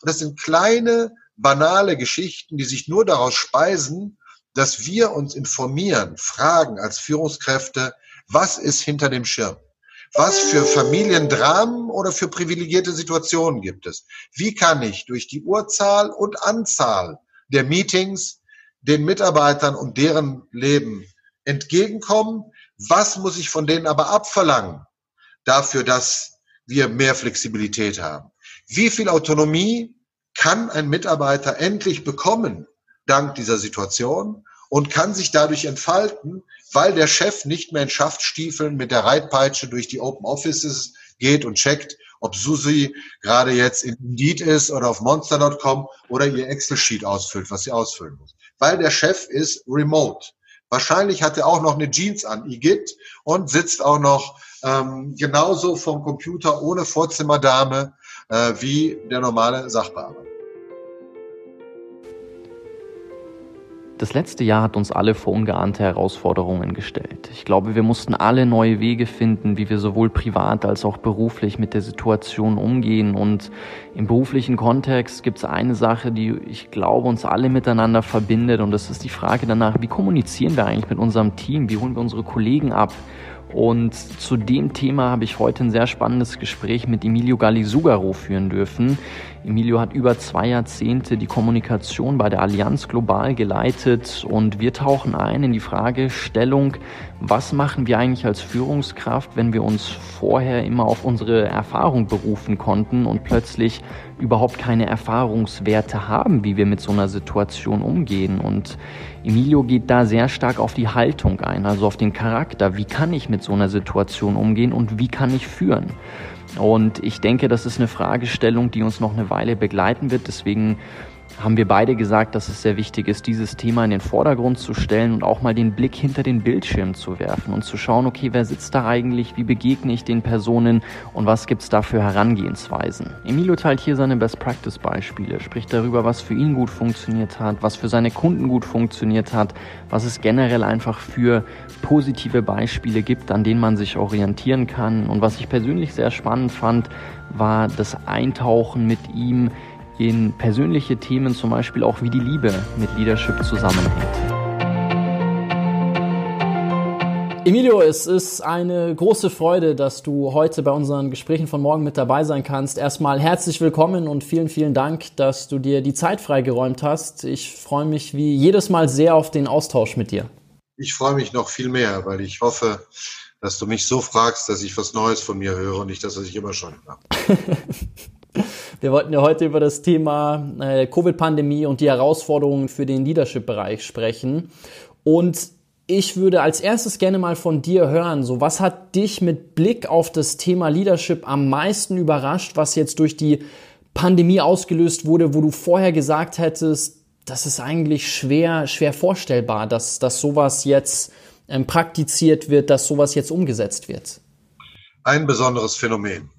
Und das sind kleine, banale Geschichten, die sich nur daraus speisen, dass wir uns informieren, fragen als Führungskräfte, was ist hinter dem Schirm? Was für Familiendramen oder für privilegierte Situationen gibt es? Wie kann ich durch die Urzahl und Anzahl der Meetings den Mitarbeitern und deren Leben entgegenkommen? Was muss ich von denen aber abverlangen dafür, dass wir mehr Flexibilität haben? Wie viel Autonomie kann ein Mitarbeiter endlich bekommen dank dieser Situation und kann sich dadurch entfalten, weil der Chef nicht mehr in Schaftstiefeln mit der Reitpeitsche durch die Open Offices geht und checkt, ob Susi gerade jetzt in Indeed ist oder auf monster.com oder ihr Excel-Sheet ausfüllt, was sie ausfüllen muss. Weil der Chef ist remote. Wahrscheinlich hat er auch noch eine Jeans an, Igitt, und sitzt auch noch ähm, genauso vom Computer ohne Vorzimmerdame äh, wie der normale Sachbearbeiter. Das letzte Jahr hat uns alle vor ungeahnte Herausforderungen gestellt. Ich glaube, wir mussten alle neue Wege finden, wie wir sowohl privat als auch beruflich mit der Situation umgehen. Und im beruflichen Kontext gibt es eine Sache, die ich glaube uns alle miteinander verbindet. Und das ist die Frage danach, wie kommunizieren wir eigentlich mit unserem Team? Wie holen wir unsere Kollegen ab? Und zu dem Thema habe ich heute ein sehr spannendes Gespräch mit Emilio Gallisugaro führen dürfen. Emilio hat über zwei Jahrzehnte die Kommunikation bei der Allianz Global geleitet und wir tauchen ein in die Fragestellung, was machen wir eigentlich als Führungskraft, wenn wir uns vorher immer auf unsere Erfahrung berufen konnten und plötzlich überhaupt keine Erfahrungswerte haben, wie wir mit so einer Situation umgehen. Und Emilio geht da sehr stark auf die Haltung ein, also auf den Charakter. Wie kann ich mit so einer Situation umgehen und wie kann ich führen? Und ich denke, das ist eine Fragestellung, die uns noch eine Weile begleiten wird. Deswegen haben wir beide gesagt, dass es sehr wichtig ist, dieses Thema in den Vordergrund zu stellen und auch mal den Blick hinter den Bildschirm zu werfen und zu schauen, okay, wer sitzt da eigentlich, wie begegne ich den Personen und was gibt es da für Herangehensweisen. Emilio teilt hier seine Best-Practice-Beispiele, spricht darüber, was für ihn gut funktioniert hat, was für seine Kunden gut funktioniert hat, was es generell einfach für positive Beispiele gibt, an denen man sich orientieren kann. Und was ich persönlich sehr spannend fand, war das Eintauchen mit ihm in persönliche Themen, zum Beispiel auch wie die Liebe mit Leadership zusammenhängt. Emilio, es ist eine große Freude, dass du heute bei unseren Gesprächen von morgen mit dabei sein kannst. Erstmal herzlich willkommen und vielen, vielen Dank, dass du dir die Zeit freigeräumt hast. Ich freue mich wie jedes Mal sehr auf den Austausch mit dir. Ich freue mich noch viel mehr, weil ich hoffe, dass du mich so fragst, dass ich was Neues von mir höre und nicht das, was ich immer schon habe. Wir wollten ja heute über das Thema äh, Covid-Pandemie und die Herausforderungen für den Leadership-Bereich sprechen. Und ich würde als erstes gerne mal von dir hören, so was hat dich mit Blick auf das Thema Leadership am meisten überrascht, was jetzt durch die Pandemie ausgelöst wurde, wo du vorher gesagt hättest, das ist eigentlich schwer, schwer vorstellbar, dass, dass sowas jetzt ähm, praktiziert wird, dass sowas jetzt umgesetzt wird? Ein besonderes Phänomen.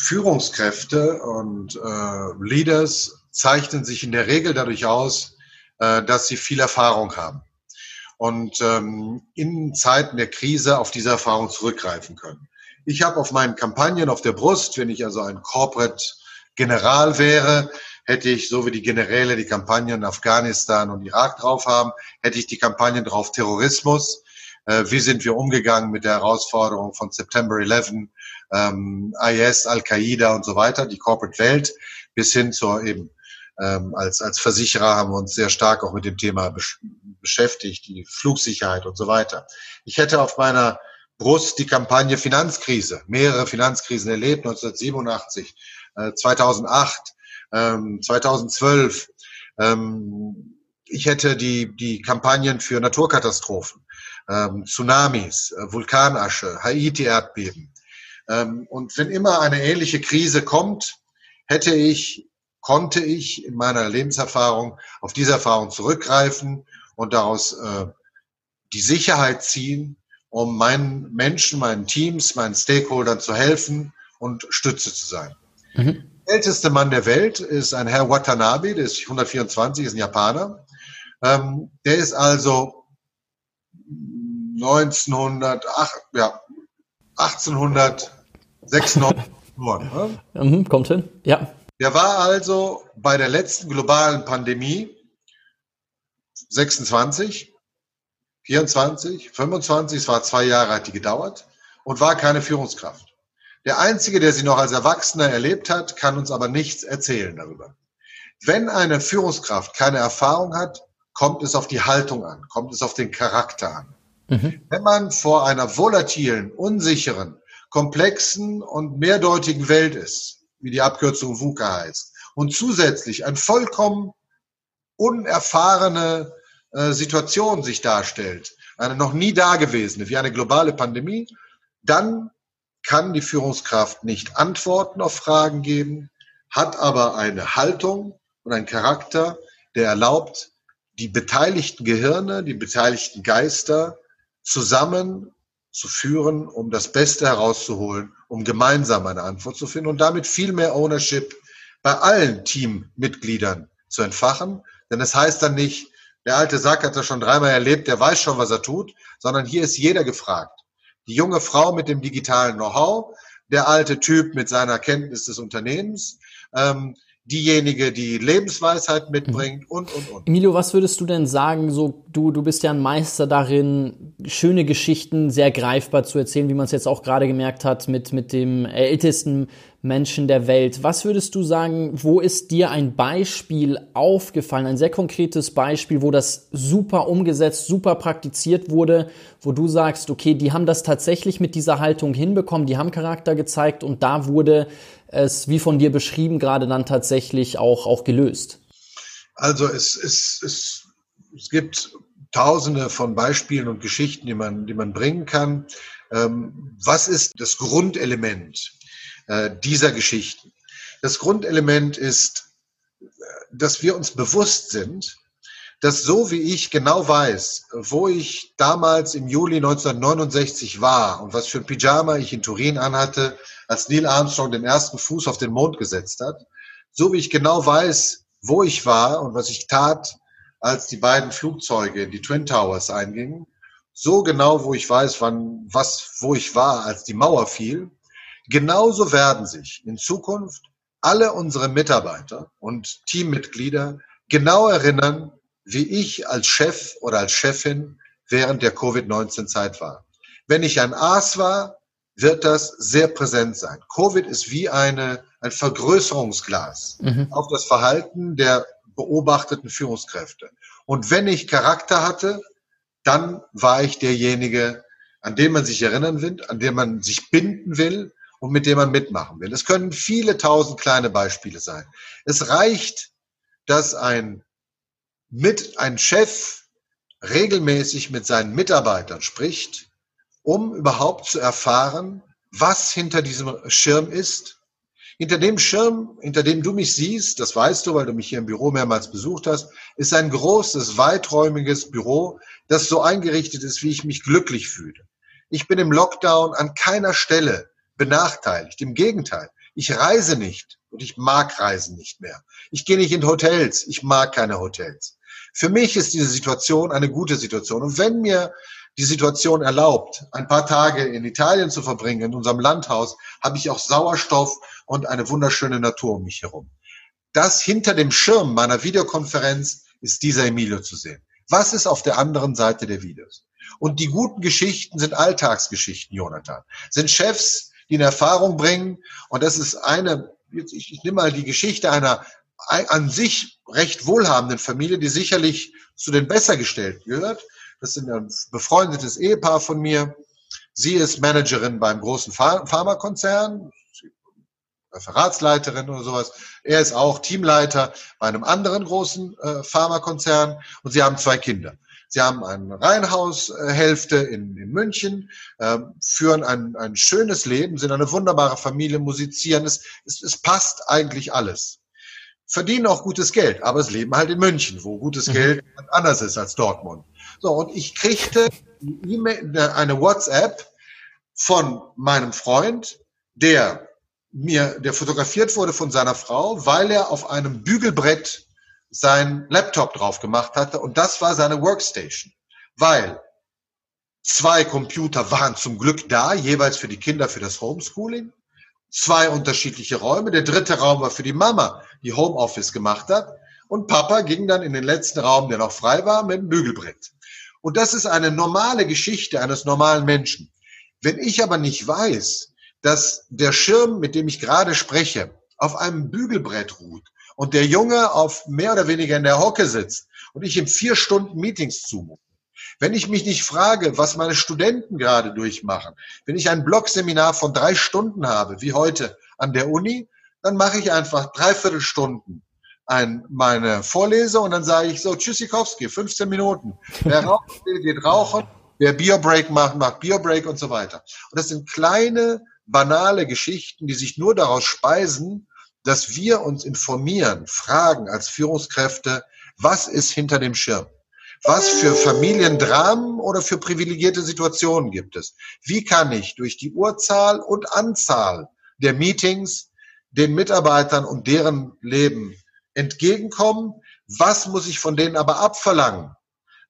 Führungskräfte und äh, Leaders zeichnen sich in der Regel dadurch aus, äh, dass sie viel Erfahrung haben und ähm, in Zeiten der Krise auf diese Erfahrung zurückgreifen können. Ich habe auf meinen Kampagnen auf der Brust, wenn ich also ein Corporate General wäre, hätte ich, so wie die Generäle die Kampagnen Afghanistan und Irak drauf haben, hätte ich die Kampagnen drauf Terrorismus. Äh, wie sind wir umgegangen mit der Herausforderung von September 11, ähm, IS, Al-Qaida und so weiter, die Corporate Welt, bis hin zur eben ähm, als, als Versicherer haben wir uns sehr stark auch mit dem Thema besch beschäftigt, die Flugsicherheit und so weiter. Ich hätte auf meiner Brust die Kampagne Finanzkrise, mehrere Finanzkrisen erlebt, 1987, äh, 2008, ähm, 2012. Ähm, ich hätte die, die Kampagnen für Naturkatastrophen, ähm, Tsunamis, äh, Vulkanasche, Haiti-Erdbeben, und wenn immer eine ähnliche Krise kommt, hätte ich, konnte ich in meiner Lebenserfahrung auf diese Erfahrung zurückgreifen und daraus äh, die Sicherheit ziehen, um meinen Menschen, meinen Teams, meinen Stakeholdern zu helfen und Stütze zu sein. Mhm. Der älteste Mann der Welt ist ein Herr Watanabe, der ist 124, ist ein Japaner. Ähm, der ist also 1908, ja, 1800 96 Ne? Mhm, kommt hin, ja. Der war also bei der letzten globalen Pandemie 26, 24, 25, es war zwei Jahre, hat die gedauert und war keine Führungskraft. Der Einzige, der sie noch als Erwachsener erlebt hat, kann uns aber nichts erzählen darüber. Wenn eine Führungskraft keine Erfahrung hat, kommt es auf die Haltung an, kommt es auf den Charakter an. Mhm. Wenn man vor einer volatilen, unsicheren, komplexen und mehrdeutigen Welt ist, wie die Abkürzung VUCA heißt, und zusätzlich ein vollkommen unerfahrene äh, Situation sich darstellt, eine noch nie dagewesene, wie eine globale Pandemie, dann kann die Führungskraft nicht Antworten auf Fragen geben, hat aber eine Haltung und einen Charakter, der erlaubt, die beteiligten Gehirne, die beteiligten Geister zusammen zu führen, um das Beste herauszuholen, um gemeinsam eine Antwort zu finden und damit viel mehr Ownership bei allen Teammitgliedern zu entfachen. Denn es das heißt dann nicht, der alte Sack hat das schon dreimal erlebt, der weiß schon, was er tut, sondern hier ist jeder gefragt. Die junge Frau mit dem digitalen Know-how, der alte Typ mit seiner Kenntnis des Unternehmens, ähm, diejenige, die Lebensweisheit mitbringt mhm. und, und, und. Emilio, was würdest du denn sagen, so, du, du bist ja ein Meister darin, schöne Geschichten sehr greifbar zu erzählen, wie man es jetzt auch gerade gemerkt hat mit, mit dem ältesten Menschen der Welt. Was würdest du sagen, wo ist dir ein Beispiel aufgefallen, ein sehr konkretes Beispiel, wo das super umgesetzt, super praktiziert wurde, wo du sagst, okay, die haben das tatsächlich mit dieser Haltung hinbekommen, die haben Charakter gezeigt und da wurde es, wie von dir beschrieben, gerade dann tatsächlich auch, auch gelöst? Also es, es, es, es gibt tausende von Beispielen und Geschichten, die man, die man bringen kann. Ähm, was ist das Grundelement äh, dieser Geschichten? Das Grundelement ist, dass wir uns bewusst sind, dass so wie ich genau weiß, wo ich damals im Juli 1969 war und was für ein Pyjama ich in Turin anhatte, als Neil Armstrong den ersten Fuß auf den Mond gesetzt hat, so wie ich genau weiß, wo ich war und was ich tat, als die beiden Flugzeuge in die Twin Towers eingingen, so genau, wo ich weiß, wann, was, wo ich war, als die Mauer fiel, genauso werden sich in Zukunft alle unsere Mitarbeiter und Teammitglieder genau erinnern, wie ich als Chef oder als Chefin während der Covid-19-Zeit war. Wenn ich ein Aas war, wird das sehr präsent sein. Covid ist wie eine, ein Vergrößerungsglas mhm. auf das Verhalten der beobachteten Führungskräfte. Und wenn ich Charakter hatte, dann war ich derjenige, an den man sich erinnern will, an dem man sich binden will und mit dem man mitmachen will. Es können viele tausend kleine Beispiele sein. Es reicht, dass ein mit ein Chef regelmäßig mit seinen Mitarbeitern spricht, um überhaupt zu erfahren, was hinter diesem Schirm ist. Hinter dem Schirm, hinter dem du mich siehst, das weißt du, weil du mich hier im Büro mehrmals besucht hast, ist ein großes, weiträumiges Büro, das so eingerichtet ist, wie ich mich glücklich fühle. Ich bin im Lockdown an keiner Stelle benachteiligt. Im Gegenteil, ich reise nicht und ich mag Reisen nicht mehr. Ich gehe nicht in Hotels, ich mag keine Hotels. Für mich ist diese Situation eine gute Situation. Und wenn mir die Situation erlaubt, ein paar Tage in Italien zu verbringen, in unserem Landhaus, habe ich auch Sauerstoff und eine wunderschöne Natur um mich herum. Das hinter dem Schirm meiner Videokonferenz ist dieser Emilio zu sehen. Was ist auf der anderen Seite der Videos? Und die guten Geschichten sind Alltagsgeschichten, Jonathan. Sind Chefs, die eine Erfahrung bringen. Und das ist eine, ich, ich nehme mal die Geschichte einer an sich recht wohlhabenden Familie, die sicherlich zu den Bessergestellten gehört. Das ist ein befreundetes Ehepaar von mir. Sie ist Managerin beim großen Pharmakonzern, Referatsleiterin oder sowas. Er ist auch Teamleiter bei einem anderen großen äh, Pharmakonzern und sie haben zwei Kinder. Sie haben eine Reihenhaushälfte in, in München, äh, führen ein, ein schönes Leben, sind eine wunderbare Familie, musizieren. Es, es, es passt eigentlich alles verdienen auch gutes Geld, aber es leben halt in München, wo gutes mhm. Geld anders ist als Dortmund. So, und ich kriegte eine WhatsApp von meinem Freund, der mir, der fotografiert wurde von seiner Frau, weil er auf einem Bügelbrett sein Laptop drauf gemacht hatte und das war seine Workstation. Weil zwei Computer waren zum Glück da, jeweils für die Kinder für das Homeschooling zwei unterschiedliche Räume. Der dritte Raum war für die Mama, die Homeoffice gemacht hat. Und Papa ging dann in den letzten Raum, der noch frei war, mit dem Bügelbrett. Und das ist eine normale Geschichte eines normalen Menschen. Wenn ich aber nicht weiß, dass der Schirm, mit dem ich gerade spreche, auf einem Bügelbrett ruht und der Junge auf mehr oder weniger in der Hocke sitzt und ich ihm vier Stunden Meetings zumute, wenn ich mich nicht frage, was meine Studenten gerade durchmachen, wenn ich ein Blogseminar von drei Stunden habe, wie heute an der Uni, dann mache ich einfach dreiviertel Stunden ein, meine Vorlese und dann sage ich so, Tschüssikowski, 15 Minuten. Wer rauchen will, geht rauchen. Wer Bierbreak macht, macht Bierbreak und so weiter. Und das sind kleine, banale Geschichten, die sich nur daraus speisen, dass wir uns informieren, fragen als Führungskräfte, was ist hinter dem Schirm? Was für Familiendramen oder für privilegierte Situationen gibt es? Wie kann ich durch die Urzahl und Anzahl der Meetings den Mitarbeitern und deren Leben entgegenkommen? Was muss ich von denen aber abverlangen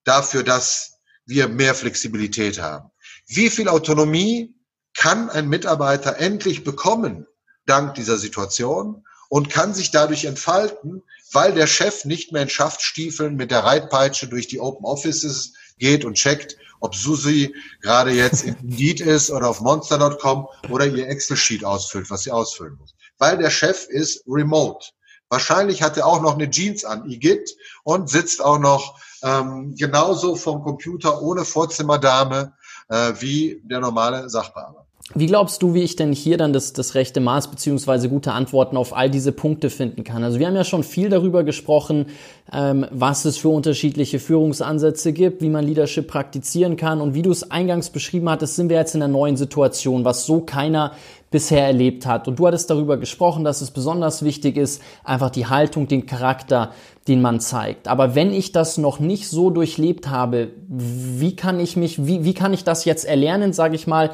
dafür, dass wir mehr Flexibilität haben? Wie viel Autonomie kann ein Mitarbeiter endlich bekommen dank dieser Situation und kann sich dadurch entfalten, weil der Chef nicht mehr in Schaftstiefeln mit der Reitpeitsche durch die Open Offices geht und checkt, ob Susi gerade jetzt in Indeed ist oder auf monster.com oder ihr Excel-Sheet ausfüllt, was sie ausfüllen muss. Weil der Chef ist remote. Wahrscheinlich hat er auch noch eine Jeans an, Igitt, und sitzt auch noch ähm, genauso vom Computer ohne Vorzimmerdame äh, wie der normale Sachbearbeiter. Wie glaubst du, wie ich denn hier dann das, das rechte Maß beziehungsweise gute Antworten auf all diese Punkte finden kann? Also wir haben ja schon viel darüber gesprochen, ähm, was es für unterschiedliche Führungsansätze gibt, wie man Leadership praktizieren kann und wie du es eingangs beschrieben hattest, sind wir jetzt in einer neuen Situation, was so keiner bisher erlebt hat. Und du hattest darüber gesprochen, dass es besonders wichtig ist, einfach die Haltung, den Charakter, den man zeigt. Aber wenn ich das noch nicht so durchlebt habe, wie kann ich mich, wie, wie kann ich das jetzt erlernen, sage ich mal,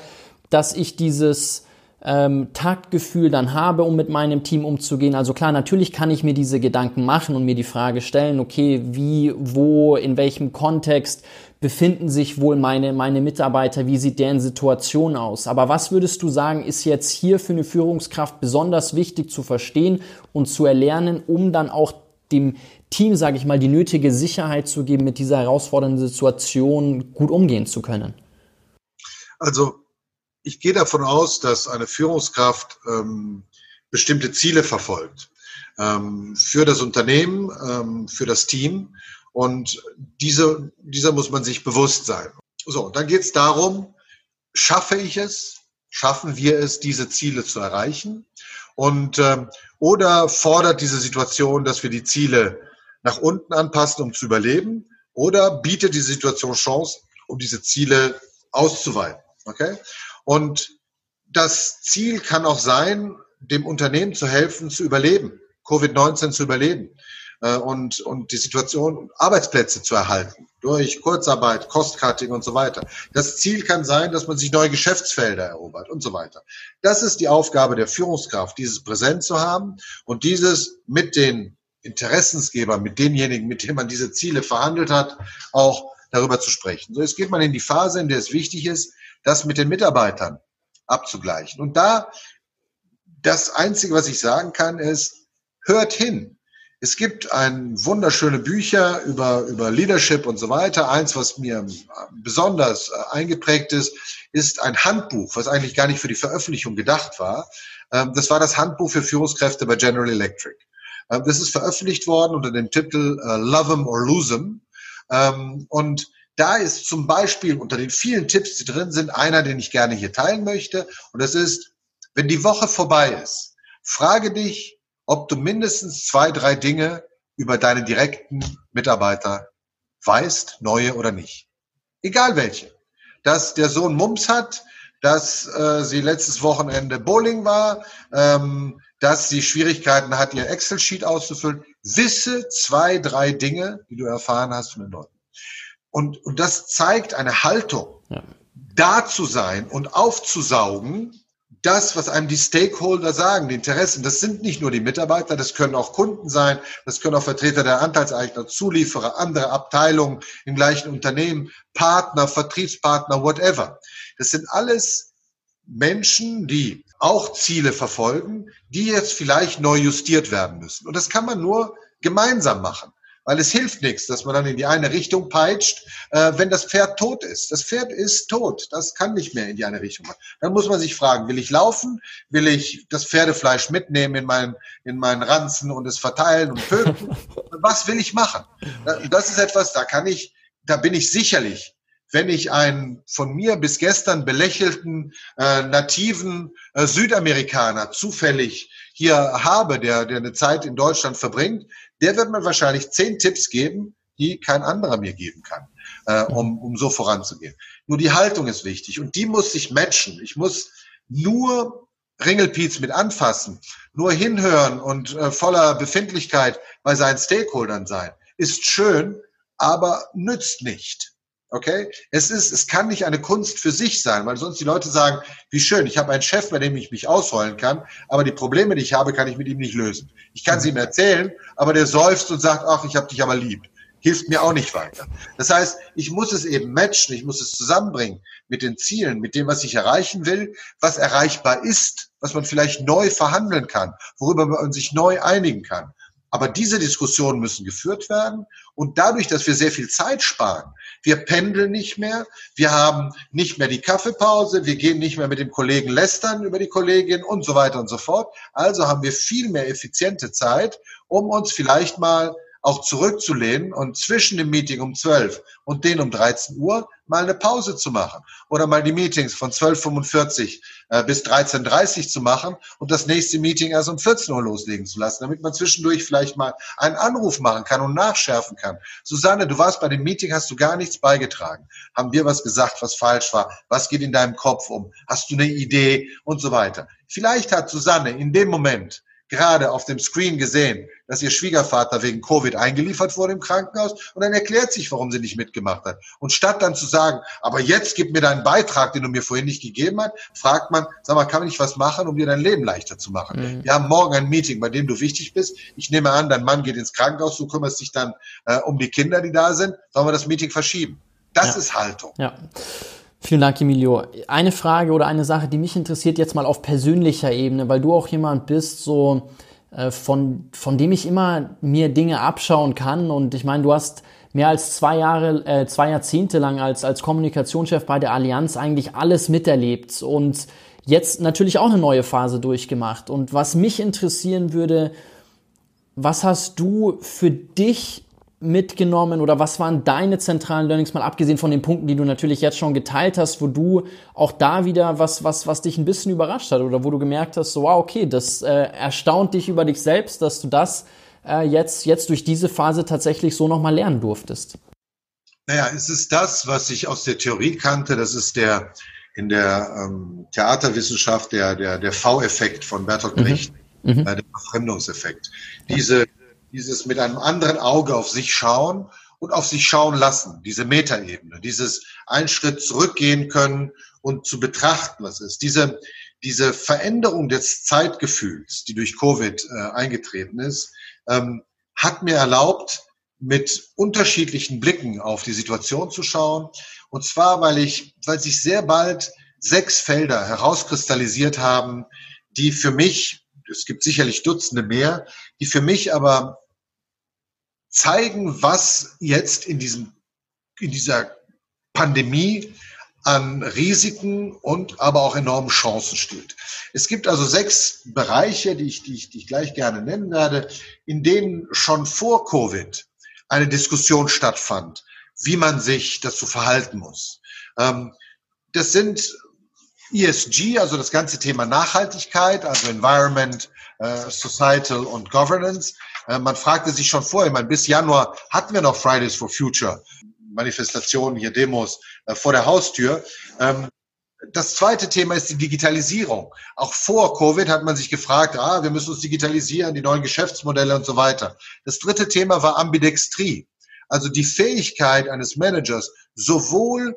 dass ich dieses ähm, Taktgefühl dann habe, um mit meinem Team umzugehen. Also klar, natürlich kann ich mir diese Gedanken machen und mir die Frage stellen, okay, wie, wo, in welchem Kontext befinden sich wohl meine, meine Mitarbeiter, wie sieht deren Situation aus. Aber was würdest du sagen, ist jetzt hier für eine Führungskraft besonders wichtig zu verstehen und zu erlernen, um dann auch dem Team, sage ich mal, die nötige Sicherheit zu geben, mit dieser herausfordernden Situation gut umgehen zu können? Also ich gehe davon aus, dass eine Führungskraft ähm, bestimmte Ziele verfolgt ähm, für das Unternehmen, ähm, für das Team. Und diese, dieser muss man sich bewusst sein. So, dann geht es darum, schaffe ich es, schaffen wir es, diese Ziele zu erreichen? Und ähm, oder fordert diese Situation, dass wir die Ziele nach unten anpassen, um zu überleben? Oder bietet die Situation Chance, um diese Ziele auszuweiten? Okay? Und das Ziel kann auch sein, dem Unternehmen zu helfen, zu überleben, Covid-19 zu überleben äh, und, und die Situation, Arbeitsplätze zu erhalten durch Kurzarbeit, Cost-Cutting und so weiter. Das Ziel kann sein, dass man sich neue Geschäftsfelder erobert und so weiter. Das ist die Aufgabe der Führungskraft, dieses präsent zu haben und dieses mit den Interessensgebern, mit denjenigen, mit denen man diese Ziele verhandelt hat, auch darüber zu sprechen. So, jetzt geht man in die Phase, in der es wichtig ist, das mit den Mitarbeitern abzugleichen. Und da, das Einzige, was ich sagen kann, ist, hört hin. Es gibt ein wunderschöne Bücher über, über Leadership und so weiter. Eins, was mir besonders äh, eingeprägt ist, ist ein Handbuch, was eigentlich gar nicht für die Veröffentlichung gedacht war. Ähm, das war das Handbuch für Führungskräfte bei General Electric. Ähm, das ist veröffentlicht worden unter dem Titel äh, Love 'em or Lose 'em. Ähm, und da ist zum Beispiel unter den vielen Tipps, die drin sind, einer, den ich gerne hier teilen möchte. Und das ist, wenn die Woche vorbei ist, frage dich, ob du mindestens zwei, drei Dinge über deine direkten Mitarbeiter weißt, neue oder nicht. Egal welche. Dass der Sohn Mumps hat, dass äh, sie letztes Wochenende Bowling war, ähm, dass sie Schwierigkeiten hat, ihr Excel-Sheet auszufüllen. Wisse zwei, drei Dinge, die du erfahren hast von den Leuten. Und, und das zeigt eine Haltung, ja. da zu sein und aufzusaugen, das, was einem die Stakeholder sagen, die Interessen, das sind nicht nur die Mitarbeiter, das können auch Kunden sein, das können auch Vertreter der Anteilseigner, Zulieferer, andere Abteilungen im gleichen Unternehmen, Partner, Vertriebspartner, whatever. Das sind alles Menschen, die auch Ziele verfolgen, die jetzt vielleicht neu justiert werden müssen. Und das kann man nur gemeinsam machen. Weil es hilft nichts, dass man dann in die eine Richtung peitscht, äh, wenn das Pferd tot ist. Das Pferd ist tot. Das kann nicht mehr in die eine Richtung. Dann muss man sich fragen, will ich laufen? Will ich das Pferdefleisch mitnehmen in meinen, in meinen Ranzen und es verteilen und töten? Was will ich machen? Das ist etwas, da kann ich, da bin ich sicherlich wenn ich einen von mir bis gestern belächelten äh, nativen äh, Südamerikaner zufällig hier habe, der, der eine Zeit in Deutschland verbringt, der wird mir wahrscheinlich zehn Tipps geben, die kein anderer mir geben kann, äh, um, um so voranzugehen. Nur die Haltung ist wichtig und die muss sich matchen. Ich muss nur Ringelpiez mit anfassen, nur hinhören und äh, voller Befindlichkeit bei seinen Stakeholdern sein. Ist schön, aber nützt nicht. Okay? Es ist, es kann nicht eine Kunst für sich sein, weil sonst die Leute sagen, wie schön, ich habe einen Chef, bei dem ich mich ausheulen kann, aber die Probleme, die ich habe, kann ich mit ihm nicht lösen. Ich kann sie ihm erzählen, aber der seufzt und sagt, ach, ich habe dich aber lieb. Hilft mir auch nicht weiter. Das heißt, ich muss es eben matchen, ich muss es zusammenbringen mit den Zielen, mit dem, was ich erreichen will, was erreichbar ist, was man vielleicht neu verhandeln kann, worüber man sich neu einigen kann. Aber diese Diskussionen müssen geführt werden. Und dadurch, dass wir sehr viel Zeit sparen, wir pendeln nicht mehr, wir haben nicht mehr die Kaffeepause, wir gehen nicht mehr mit dem Kollegen lästern über die Kollegin und so weiter und so fort. Also haben wir viel mehr effiziente Zeit, um uns vielleicht mal auch zurückzulehnen und zwischen dem Meeting um 12 und den um 13 Uhr mal eine Pause zu machen oder mal die Meetings von 12.45 äh, bis 13.30 zu machen und das nächste Meeting erst um 14 Uhr loslegen zu lassen, damit man zwischendurch vielleicht mal einen Anruf machen kann und nachschärfen kann. Susanne, du warst bei dem Meeting, hast du gar nichts beigetragen. Haben wir was gesagt, was falsch war? Was geht in deinem Kopf um? Hast du eine Idee und so weiter? Vielleicht hat Susanne in dem Moment gerade auf dem Screen gesehen, dass ihr Schwiegervater wegen Covid eingeliefert wurde im Krankenhaus und dann erklärt sich, warum sie nicht mitgemacht hat. Und statt dann zu sagen, aber jetzt gib mir deinen Beitrag, den du mir vorhin nicht gegeben hast, fragt man, sag mal, kann ich was machen, um dir dein Leben leichter zu machen? Mhm. Wir haben morgen ein Meeting, bei dem du wichtig bist. Ich nehme an, dein Mann geht ins Krankenhaus, du kümmerst dich dann äh, um die Kinder, die da sind. Sollen wir das Meeting verschieben? Das ja. ist Haltung. Ja. Vielen Dank, Emilio. Eine Frage oder eine Sache, die mich interessiert jetzt mal auf persönlicher Ebene, weil du auch jemand bist, so von, von dem ich immer mir Dinge abschauen kann. Und ich meine, du hast mehr als zwei Jahre, äh, zwei Jahrzehnte lang als, als Kommunikationschef bei der Allianz eigentlich alles miterlebt und jetzt natürlich auch eine neue Phase durchgemacht. Und was mich interessieren würde, was hast du für dich mitgenommen oder was waren deine zentralen Learnings, mal abgesehen von den Punkten, die du natürlich jetzt schon geteilt hast, wo du auch da wieder was, was, was dich ein bisschen überrascht hat oder wo du gemerkt hast, so, wow, okay, das äh, erstaunt dich über dich selbst, dass du das äh, jetzt, jetzt durch diese Phase tatsächlich so nochmal lernen durftest? Naja, es ist das, was ich aus der Theorie kannte, das ist der in der ähm, Theaterwissenschaft der, der, der V-Effekt von Bertolt Brecht, mhm. Mhm. Der Verfremdungseffekt. Diese dieses mit einem anderen Auge auf sich schauen und auf sich schauen lassen, diese Metaebene, dieses einen Schritt zurückgehen können und zu betrachten, was ist. Diese, diese Veränderung des Zeitgefühls, die durch Covid äh, eingetreten ist, ähm, hat mir erlaubt, mit unterschiedlichen Blicken auf die Situation zu schauen. Und zwar, weil ich, weil sich sehr bald sechs Felder herauskristallisiert haben, die für mich, es gibt sicherlich Dutzende mehr, die für mich aber zeigen, was jetzt in diesem, in dieser Pandemie an Risiken und aber auch enormen Chancen steht. Es gibt also sechs Bereiche, die ich, die ich, die ich gleich gerne nennen werde, in denen schon vor Covid eine Diskussion stattfand, wie man sich dazu verhalten muss. Ähm, das sind ESG, also das ganze Thema Nachhaltigkeit, also Environment, äh, Societal und Governance. Äh, man fragte sich schon vorher, ich meine, bis Januar hatten wir noch Fridays for Future, Manifestationen, hier Demos äh, vor der Haustür. Ähm, das zweite Thema ist die Digitalisierung. Auch vor Covid hat man sich gefragt, ah, wir müssen uns digitalisieren, die neuen Geschäftsmodelle und so weiter. Das dritte Thema war Ambidextrie. Also die Fähigkeit eines Managers, sowohl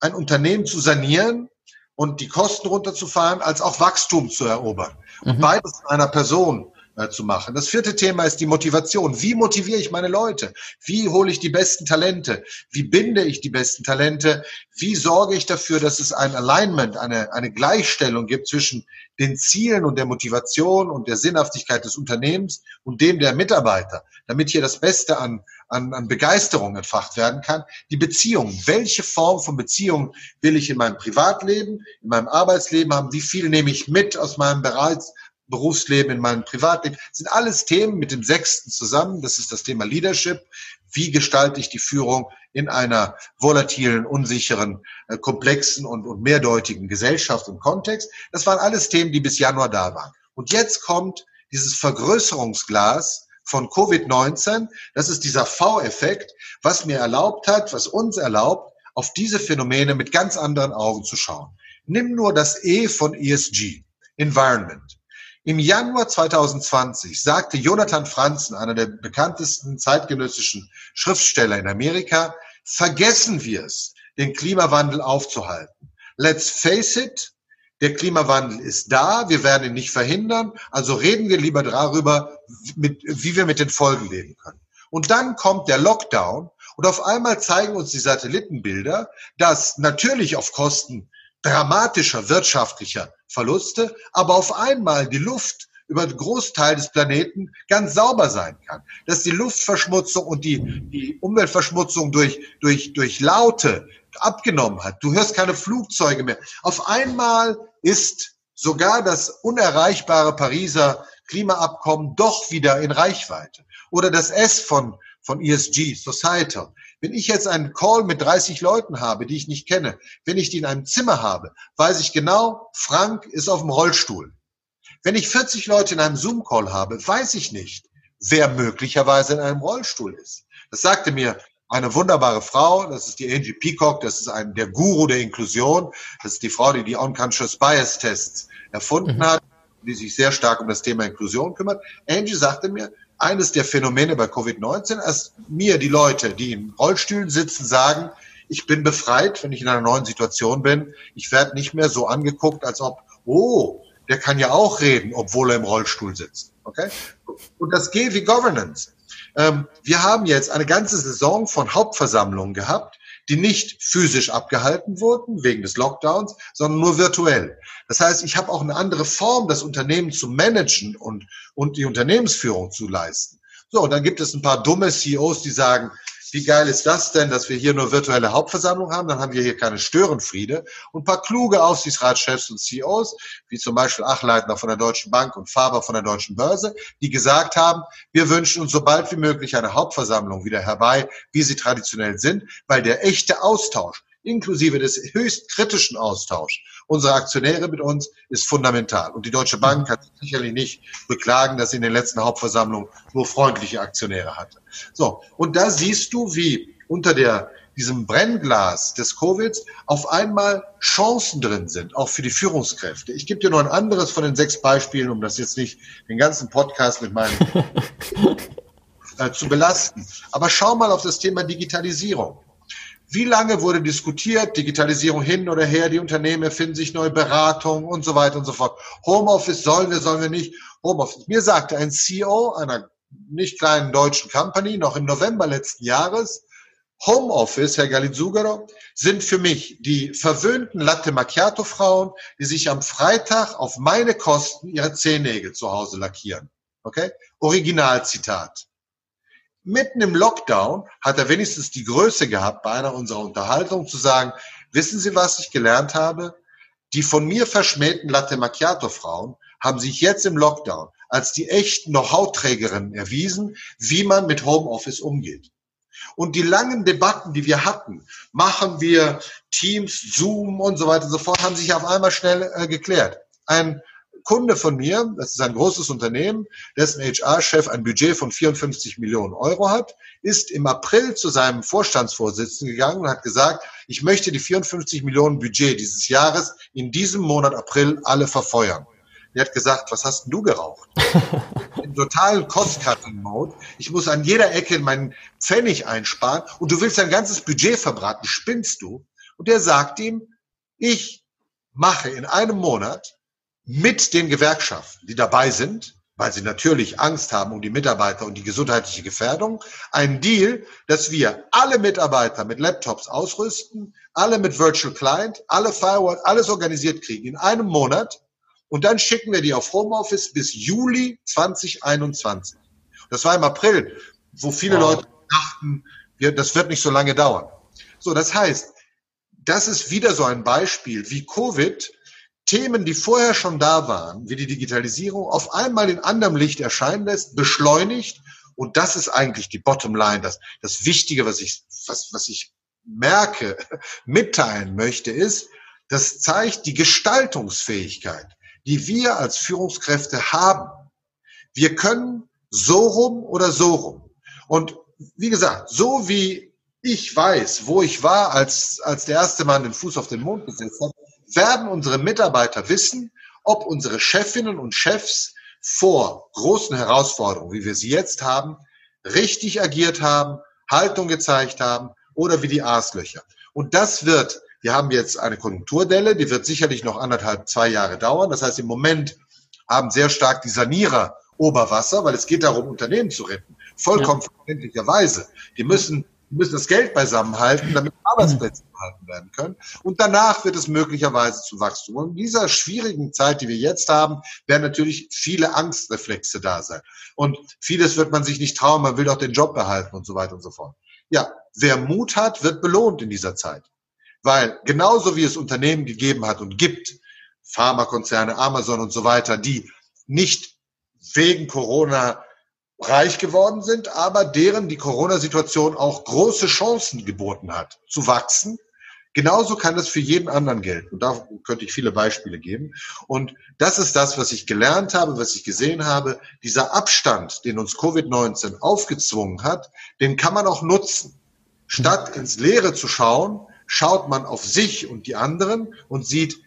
ein Unternehmen zu sanieren und die Kosten runterzufahren, als auch Wachstum zu erobern. Mhm. Und beides in einer Person äh, zu machen. Das vierte Thema ist die Motivation. Wie motiviere ich meine Leute? Wie hole ich die besten Talente? Wie binde ich die besten Talente? Wie sorge ich dafür, dass es ein Alignment, eine, eine Gleichstellung gibt zwischen den Zielen und der Motivation und der Sinnhaftigkeit des Unternehmens und dem der Mitarbeiter, damit hier das Beste an, an, an Begeisterung entfacht werden kann. Die Beziehung. Welche Form von Beziehung will ich in meinem Privatleben, in meinem Arbeitsleben haben? Wie viel nehme ich mit aus meinem bereits Berufsleben, in meinem Privatleben, das sind alles Themen mit dem sechsten zusammen. Das ist das Thema Leadership. Wie gestalte ich die Führung in einer volatilen, unsicheren, äh, komplexen und, und mehrdeutigen Gesellschaft und Kontext? Das waren alles Themen, die bis Januar da waren. Und jetzt kommt dieses Vergrößerungsglas von Covid-19. Das ist dieser V-Effekt, was mir erlaubt hat, was uns erlaubt, auf diese Phänomene mit ganz anderen Augen zu schauen. Nimm nur das E von ESG, Environment. Im Januar 2020 sagte Jonathan Franzen, einer der bekanntesten zeitgenössischen Schriftsteller in Amerika, vergessen wir es, den Klimawandel aufzuhalten. Let's face it, der Klimawandel ist da, wir werden ihn nicht verhindern, also reden wir lieber darüber, wie wir mit den Folgen leben können. Und dann kommt der Lockdown und auf einmal zeigen uns die Satellitenbilder, dass natürlich auf Kosten dramatischer wirtschaftlicher Verluste, aber auf einmal die Luft über den Großteil des Planeten ganz sauber sein kann. Dass die Luftverschmutzung und die, die Umweltverschmutzung durch, durch, durch Laute abgenommen hat. Du hörst keine Flugzeuge mehr. Auf einmal ist sogar das unerreichbare Pariser Klimaabkommen doch wieder in Reichweite. Oder das S von, von ESG, Societal. Wenn ich jetzt einen Call mit 30 Leuten habe, die ich nicht kenne, wenn ich die in einem Zimmer habe, weiß ich genau, Frank ist auf dem Rollstuhl. Wenn ich 40 Leute in einem Zoom-Call habe, weiß ich nicht, wer möglicherweise in einem Rollstuhl ist. Das sagte mir eine wunderbare Frau, das ist die Angie Peacock, das ist ein, der Guru der Inklusion, das ist die Frau, die die Unconscious Bias Tests erfunden mhm. hat, die sich sehr stark um das Thema Inklusion kümmert. Angie sagte mir, eines der Phänomene bei Covid-19, als mir die Leute, die in Rollstühlen sitzen, sagen, ich bin befreit, wenn ich in einer neuen Situation bin. Ich werde nicht mehr so angeguckt, als ob, oh, der kann ja auch reden, obwohl er im Rollstuhl sitzt. Okay? Und das geht wie Governance. Ähm, wir haben jetzt eine ganze Saison von Hauptversammlungen gehabt, die nicht physisch abgehalten wurden wegen des Lockdowns, sondern nur virtuell. Das heißt, ich habe auch eine andere Form, das Unternehmen zu managen und, und die Unternehmensführung zu leisten. So, und dann gibt es ein paar dumme CEOs, die sagen, wie geil ist das denn, dass wir hier nur virtuelle Hauptversammlung haben? Dann haben wir hier keine Störenfriede. Und ein paar kluge Aufsichtsratschefs und CEOs, wie zum Beispiel Achleitner von der Deutschen Bank und Faber von der Deutschen Börse, die gesagt haben, wir wünschen uns so bald wie möglich eine Hauptversammlung wieder herbei, wie sie traditionell sind, weil der echte Austausch inklusive des höchst kritischen Austauschs unserer Aktionäre mit uns ist fundamental. Und die Deutsche Bank kann sicherlich nicht beklagen, dass sie in den letzten Hauptversammlungen nur freundliche Aktionäre hatte. So, und da siehst du, wie unter der diesem Brennglas des Covid auf einmal Chancen drin sind, auch für die Führungskräfte. Ich gebe dir nur ein anderes von den sechs Beispielen, um das jetzt nicht den ganzen Podcast mit meinem äh, zu belasten. Aber schau mal auf das Thema Digitalisierung. Wie lange wurde diskutiert, Digitalisierung hin oder her, die Unternehmen erfinden sich neue Beratungen und so weiter und so fort. Homeoffice sollen wir, sollen wir nicht. Homeoffice. Mir sagte ein CEO einer nicht kleinen deutschen Company noch im November letzten Jahres, Homeoffice, Herr Galizugaro, sind für mich die verwöhnten Latte Macchiato Frauen, die sich am Freitag auf meine Kosten ihre Zehennägel zu Hause lackieren. Okay? Originalzitat mitten im Lockdown hat er wenigstens die Größe gehabt, bei einer unserer Unterhaltungen zu sagen, wissen Sie, was ich gelernt habe? Die von mir verschmähten Latte Macchiato Frauen haben sich jetzt im Lockdown als die echten Know-how-Trägerinnen erwiesen, wie man mit Homeoffice umgeht. Und die langen Debatten, die wir hatten, machen wir Teams, Zoom und so weiter und so fort, haben sich auf einmal schnell äh, geklärt. Ein Kunde von mir, das ist ein großes Unternehmen, dessen HR-Chef ein Budget von 54 Millionen Euro hat, ist im April zu seinem Vorstandsvorsitzenden gegangen und hat gesagt, ich möchte die 54 Millionen Budget dieses Jahres in diesem Monat April alle verfeuern. Der hat gesagt, was hast denn du geraucht? Im totalen Cost-Cutting-Mode. Ich muss an jeder Ecke meinen Pfennig einsparen und du willst dein ganzes Budget verbraten. Spinnst du? Und der sagt ihm, ich mache in einem Monat mit den Gewerkschaften, die dabei sind, weil sie natürlich Angst haben um die Mitarbeiter und die gesundheitliche Gefährdung, einen Deal, dass wir alle Mitarbeiter mit Laptops ausrüsten, alle mit Virtual Client, alle Firewall, alles organisiert kriegen in einem Monat und dann schicken wir die auf Homeoffice bis Juli 2021. Das war im April, wo viele wow. Leute dachten, das wird nicht so lange dauern. So, das heißt, das ist wieder so ein Beispiel, wie Covid Themen, die vorher schon da waren, wie die Digitalisierung, auf einmal in anderem Licht erscheinen lässt, beschleunigt. Und das ist eigentlich die Bottomline, das, das Wichtige, was ich, was, was ich merke, mitteilen möchte, ist, das zeigt die Gestaltungsfähigkeit, die wir als Führungskräfte haben. Wir können so rum oder so rum. Und wie gesagt, so wie ich weiß, wo ich war, als, als der erste Mann den Fuß auf den Mond gesetzt hat, werden unsere Mitarbeiter wissen, ob unsere Chefinnen und Chefs vor großen Herausforderungen, wie wir sie jetzt haben, richtig agiert haben, Haltung gezeigt haben oder wie die Aaslöcher. Und das wird, wir haben jetzt eine Konjunkturdelle, die wird sicherlich noch anderthalb, zwei Jahre dauern. Das heißt, im Moment haben sehr stark die Sanierer Oberwasser, weil es geht darum, Unternehmen zu retten. Vollkommen ja. verständlicherweise. Die müssen wir müssen das Geld beisammenhalten, damit Arbeitsplätze behalten werden können. Und danach wird es möglicherweise zu Wachstum. Und in dieser schwierigen Zeit, die wir jetzt haben, werden natürlich viele Angstreflexe da sein. Und vieles wird man sich nicht trauen, man will doch den Job behalten und so weiter und so fort. Ja, wer Mut hat, wird belohnt in dieser Zeit. Weil genauso wie es Unternehmen gegeben hat und gibt, Pharmakonzerne, Amazon und so weiter, die nicht wegen Corona reich geworden sind, aber deren die Corona-Situation auch große Chancen geboten hat, zu wachsen. Genauso kann das für jeden anderen gelten. Und da könnte ich viele Beispiele geben. Und das ist das, was ich gelernt habe, was ich gesehen habe. Dieser Abstand, den uns Covid-19 aufgezwungen hat, den kann man auch nutzen. Statt ins Leere zu schauen, schaut man auf sich und die anderen und sieht,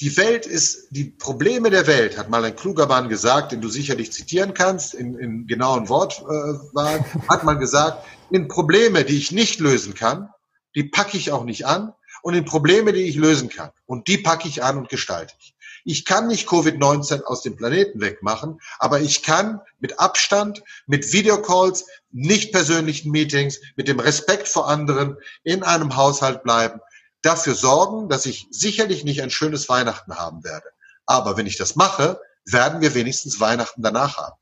die Welt ist, die Probleme der Welt, hat mal ein kluger Mann gesagt, den du sicherlich zitieren kannst, in, in genauen Wortwahl, äh, hat man gesagt, in Probleme, die ich nicht lösen kann, die packe ich auch nicht an und in Probleme, die ich lösen kann. Und die packe ich an und gestalte ich. Ich kann nicht Covid-19 aus dem Planeten wegmachen, aber ich kann mit Abstand, mit Videocalls, nicht persönlichen Meetings, mit dem Respekt vor anderen in einem Haushalt bleiben dafür sorgen, dass ich sicherlich nicht ein schönes Weihnachten haben werde. Aber wenn ich das mache, werden wir wenigstens Weihnachten danach haben.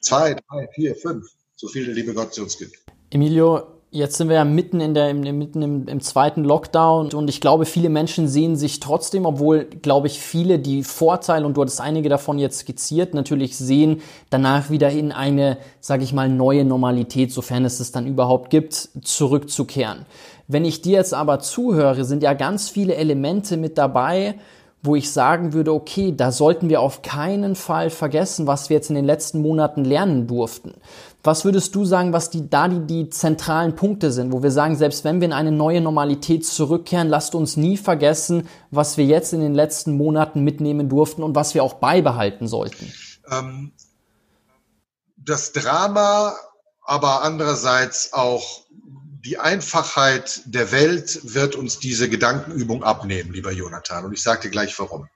Zwei, drei, vier, fünf, so viel der liebe Gott zu uns gibt. Emilio, jetzt sind wir ja mitten in der, mitten im, im, zweiten Lockdown und ich glaube, viele Menschen sehen sich trotzdem, obwohl, glaube ich, viele die Vorteile, und du hattest einige davon jetzt skizziert, natürlich sehen, danach wieder in eine, sage ich mal, neue Normalität, sofern es es dann überhaupt gibt, zurückzukehren. Wenn ich dir jetzt aber zuhöre, sind ja ganz viele Elemente mit dabei, wo ich sagen würde, okay, da sollten wir auf keinen Fall vergessen, was wir jetzt in den letzten Monaten lernen durften. Was würdest du sagen, was die, da die, die zentralen Punkte sind, wo wir sagen, selbst wenn wir in eine neue Normalität zurückkehren, lasst uns nie vergessen, was wir jetzt in den letzten Monaten mitnehmen durften und was wir auch beibehalten sollten? Ähm, das Drama, aber andererseits auch die Einfachheit der Welt wird uns diese Gedankenübung abnehmen, lieber Jonathan. Und ich sage dir gleich warum.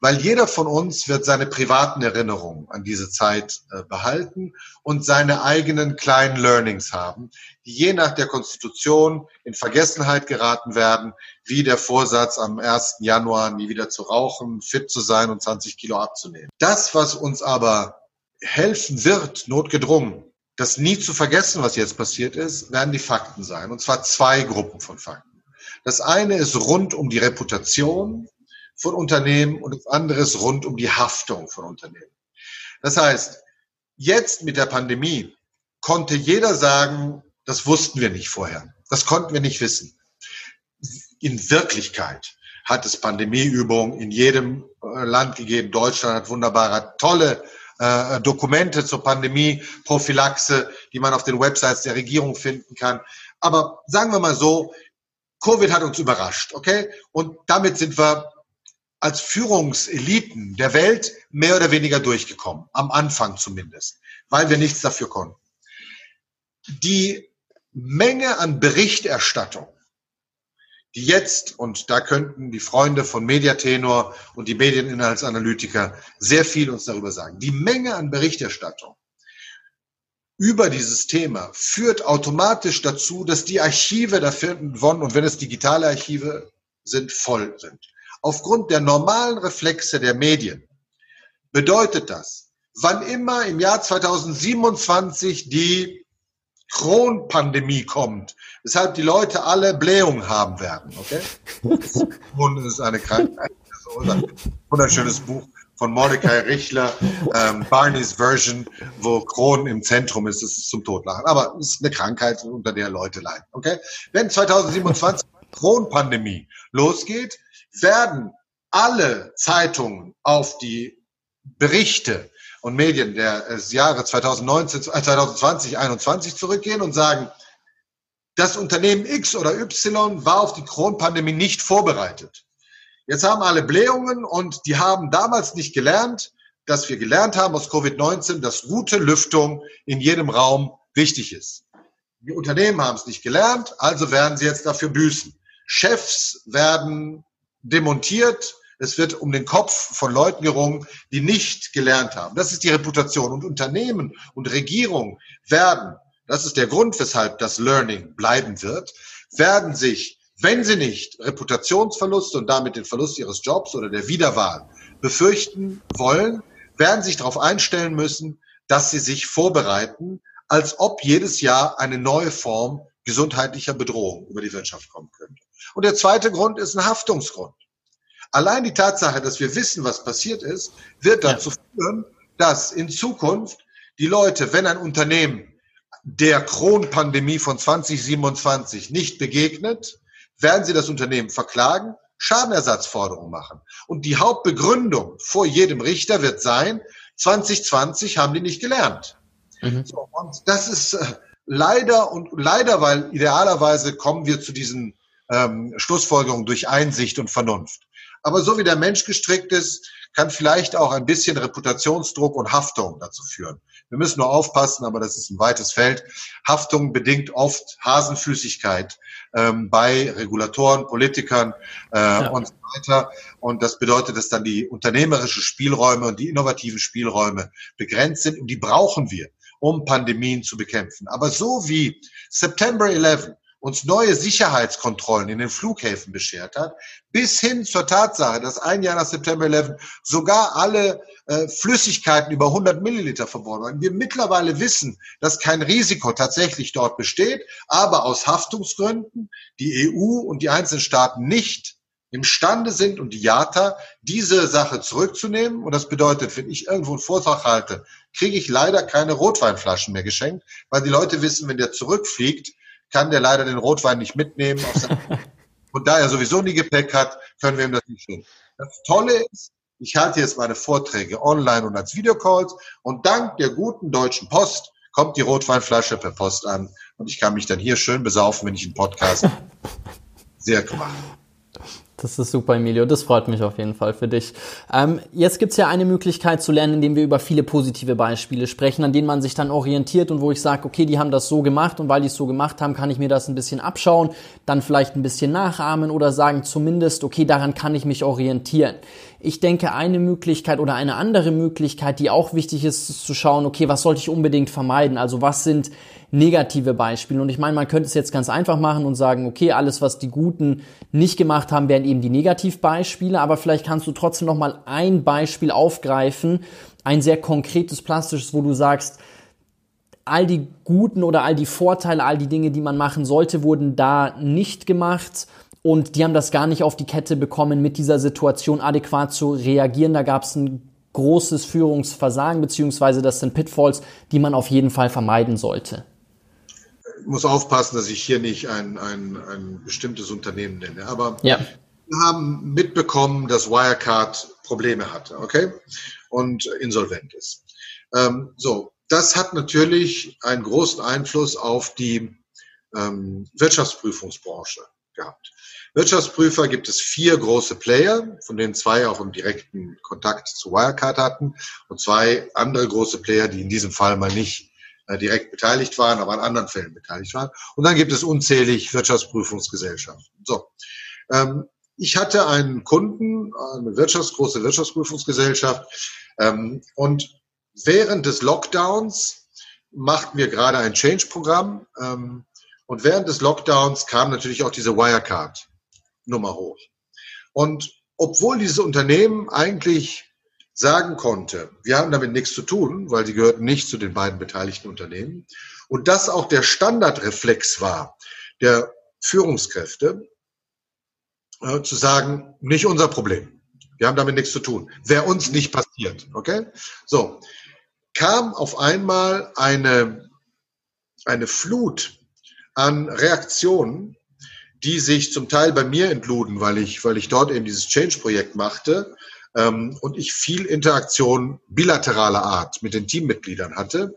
Weil jeder von uns wird seine privaten Erinnerungen an diese Zeit äh, behalten und seine eigenen kleinen Learnings haben, die je nach der Konstitution in Vergessenheit geraten werden, wie der Vorsatz am 1. Januar nie wieder zu rauchen, fit zu sein und 20 Kilo abzunehmen. Das, was uns aber helfen wird, notgedrungen, das nie zu vergessen, was jetzt passiert ist, werden die Fakten sein. Und zwar zwei Gruppen von Fakten. Das eine ist rund um die Reputation von Unternehmen und das andere ist rund um die Haftung von Unternehmen. Das heißt, jetzt mit der Pandemie konnte jeder sagen, das wussten wir nicht vorher. Das konnten wir nicht wissen. In Wirklichkeit hat es Pandemieübungen in jedem äh, Land gegeben. Deutschland hat wunderbare, tolle äh, Dokumente zur Pandemie-Prophylaxe, die man auf den Websites der Regierung finden kann. Aber sagen wir mal so, Covid hat uns überrascht, okay? Und damit sind wir als Führungseliten der Welt mehr oder weniger durchgekommen, am Anfang zumindest, weil wir nichts dafür konnten. Die Menge an Berichterstattung, die jetzt, und da könnten die Freunde von Mediatenor und die Medieninhaltsanalytiker sehr viel uns darüber sagen. Die Menge an Berichterstattung über dieses Thema führt automatisch dazu, dass die Archive davon, und wenn es digitale Archive sind, voll sind. Aufgrund der normalen Reflexe der Medien bedeutet das, wann immer im Jahr 2027 die Kronpandemie kommt, weshalb die Leute alle Blähungen haben werden. Okay? Und ist eine Krankheit. Das ist ein wunderschönes Buch von Mordecai Richler, ähm, Barneys Version, wo Kron im Zentrum ist. Das ist zum Totlachen. Aber es ist eine Krankheit, unter der Leute leiden. Okay? Wenn 2027 Kronpandemie losgeht, werden alle Zeitungen auf die Berichte und Medien der Jahre 2019, 2020, 2021 zurückgehen und sagen, das Unternehmen X oder Y war auf die Kronpandemie nicht vorbereitet. Jetzt haben alle Blähungen und die haben damals nicht gelernt, dass wir gelernt haben aus Covid-19, dass gute Lüftung in jedem Raum wichtig ist. Die Unternehmen haben es nicht gelernt, also werden sie jetzt dafür büßen. Chefs werden demontiert, es wird um den Kopf von Leuten gerungen, die nicht gelernt haben. Das ist die Reputation. Und Unternehmen und Regierungen werden, das ist der Grund, weshalb das Learning bleiben wird, werden sich, wenn sie nicht Reputationsverlust und damit den Verlust ihres Jobs oder der Wiederwahl befürchten wollen, werden sich darauf einstellen müssen, dass sie sich vorbereiten, als ob jedes Jahr eine neue Form gesundheitlicher Bedrohung über die Wirtschaft kommen könnte. Und der zweite Grund ist ein Haftungsgrund. Allein die Tatsache, dass wir wissen, was passiert ist, wird dazu führen, dass in Zukunft die Leute, wenn ein Unternehmen der Kronpandemie von 2027 nicht begegnet, werden sie das Unternehmen verklagen, Schadenersatzforderungen machen. Und die Hauptbegründung vor jedem Richter wird sein, 2020 haben die nicht gelernt. Mhm. So, und das ist äh, leider und leider, weil idealerweise kommen wir zu diesen ähm, Schlussfolgerungen durch Einsicht und Vernunft. Aber so wie der Mensch gestrickt ist, kann vielleicht auch ein bisschen Reputationsdruck und Haftung dazu führen. Wir müssen nur aufpassen, aber das ist ein weites Feld. Haftung bedingt oft Hasenfüßigkeit ähm, bei Regulatoren, Politikern äh, ja. und so weiter. Und das bedeutet, dass dann die unternehmerische Spielräume und die innovativen Spielräume begrenzt sind. Und die brauchen wir, um Pandemien zu bekämpfen. Aber so wie September 11 uns neue Sicherheitskontrollen in den Flughäfen beschert hat, bis hin zur Tatsache, dass ein Jahr nach September 11 sogar alle äh, Flüssigkeiten über 100 Milliliter verboten waren. Wir mittlerweile wissen, dass kein Risiko tatsächlich dort besteht, aber aus Haftungsgründen die EU und die einzelnen Staaten nicht imstande sind und die JATA diese Sache zurückzunehmen. Und das bedeutet, wenn ich irgendwo einen Vortrag halte, kriege ich leider keine Rotweinflaschen mehr geschenkt, weil die Leute wissen, wenn der zurückfliegt, kann der leider den Rotwein nicht mitnehmen. Und da er sowieso nie Gepäck hat, können wir ihm das nicht schenken. Das Tolle ist, ich halte jetzt meine Vorträge online und als Videocalls und dank der guten deutschen Post kommt die Rotweinflasche per Post an und ich kann mich dann hier schön besaufen, wenn ich einen Podcast sehr gemacht. Das ist super, Emilio. Das freut mich auf jeden Fall für dich. Ähm, jetzt gibt's ja eine Möglichkeit zu lernen, indem wir über viele positive Beispiele sprechen, an denen man sich dann orientiert und wo ich sage, okay, die haben das so gemacht und weil die es so gemacht haben, kann ich mir das ein bisschen abschauen, dann vielleicht ein bisschen nachahmen oder sagen zumindest, okay, daran kann ich mich orientieren. Ich denke, eine Möglichkeit oder eine andere Möglichkeit, die auch wichtig ist, ist zu schauen, okay, was sollte ich unbedingt vermeiden? Also was sind negative Beispiele? Und ich meine, man könnte es jetzt ganz einfach machen und sagen, okay, alles, was die Guten nicht gemacht haben, wären eben die Negativbeispiele, aber vielleicht kannst du trotzdem noch mal ein Beispiel aufgreifen, ein sehr konkretes, plastisches, wo du sagst, all die guten oder all die Vorteile, all die Dinge, die man machen sollte, wurden da nicht gemacht und die haben das gar nicht auf die Kette bekommen, mit dieser Situation adäquat zu reagieren. Da gab es ein großes Führungsversagen, beziehungsweise das sind Pitfalls, die man auf jeden Fall vermeiden sollte. Ich muss aufpassen, dass ich hier nicht ein, ein, ein bestimmtes Unternehmen nenne. Aber ja. Haben mitbekommen, dass Wirecard Probleme hatte, okay? Und insolvent ist. Ähm, so, das hat natürlich einen großen Einfluss auf die ähm, Wirtschaftsprüfungsbranche gehabt. Wirtschaftsprüfer gibt es vier große Player, von denen zwei auch im direkten Kontakt zu Wirecard hatten und zwei andere große Player, die in diesem Fall mal nicht äh, direkt beteiligt waren, aber an anderen Fällen beteiligt waren. Und dann gibt es unzählig Wirtschaftsprüfungsgesellschaften. So. Ähm, ich hatte einen Kunden, eine Wirtschafts-, große Wirtschaftsprüfungsgesellschaft, ähm, und während des Lockdowns machten wir gerade ein Change-Programm. Ähm, und während des Lockdowns kam natürlich auch diese Wirecard-Nummer hoch. Und obwohl dieses Unternehmen eigentlich sagen konnte, wir haben damit nichts zu tun, weil sie gehörten nicht zu den beiden beteiligten Unternehmen, und das auch der Standardreflex war der Führungskräfte, äh, zu sagen, nicht unser Problem. Wir haben damit nichts zu tun. Wäre uns nicht passiert, okay? So, kam auf einmal eine, eine Flut an Reaktionen, die sich zum Teil bei mir entluden, weil ich, weil ich dort eben dieses Change-Projekt machte ähm, und ich viel Interaktion bilateraler Art mit den Teammitgliedern hatte.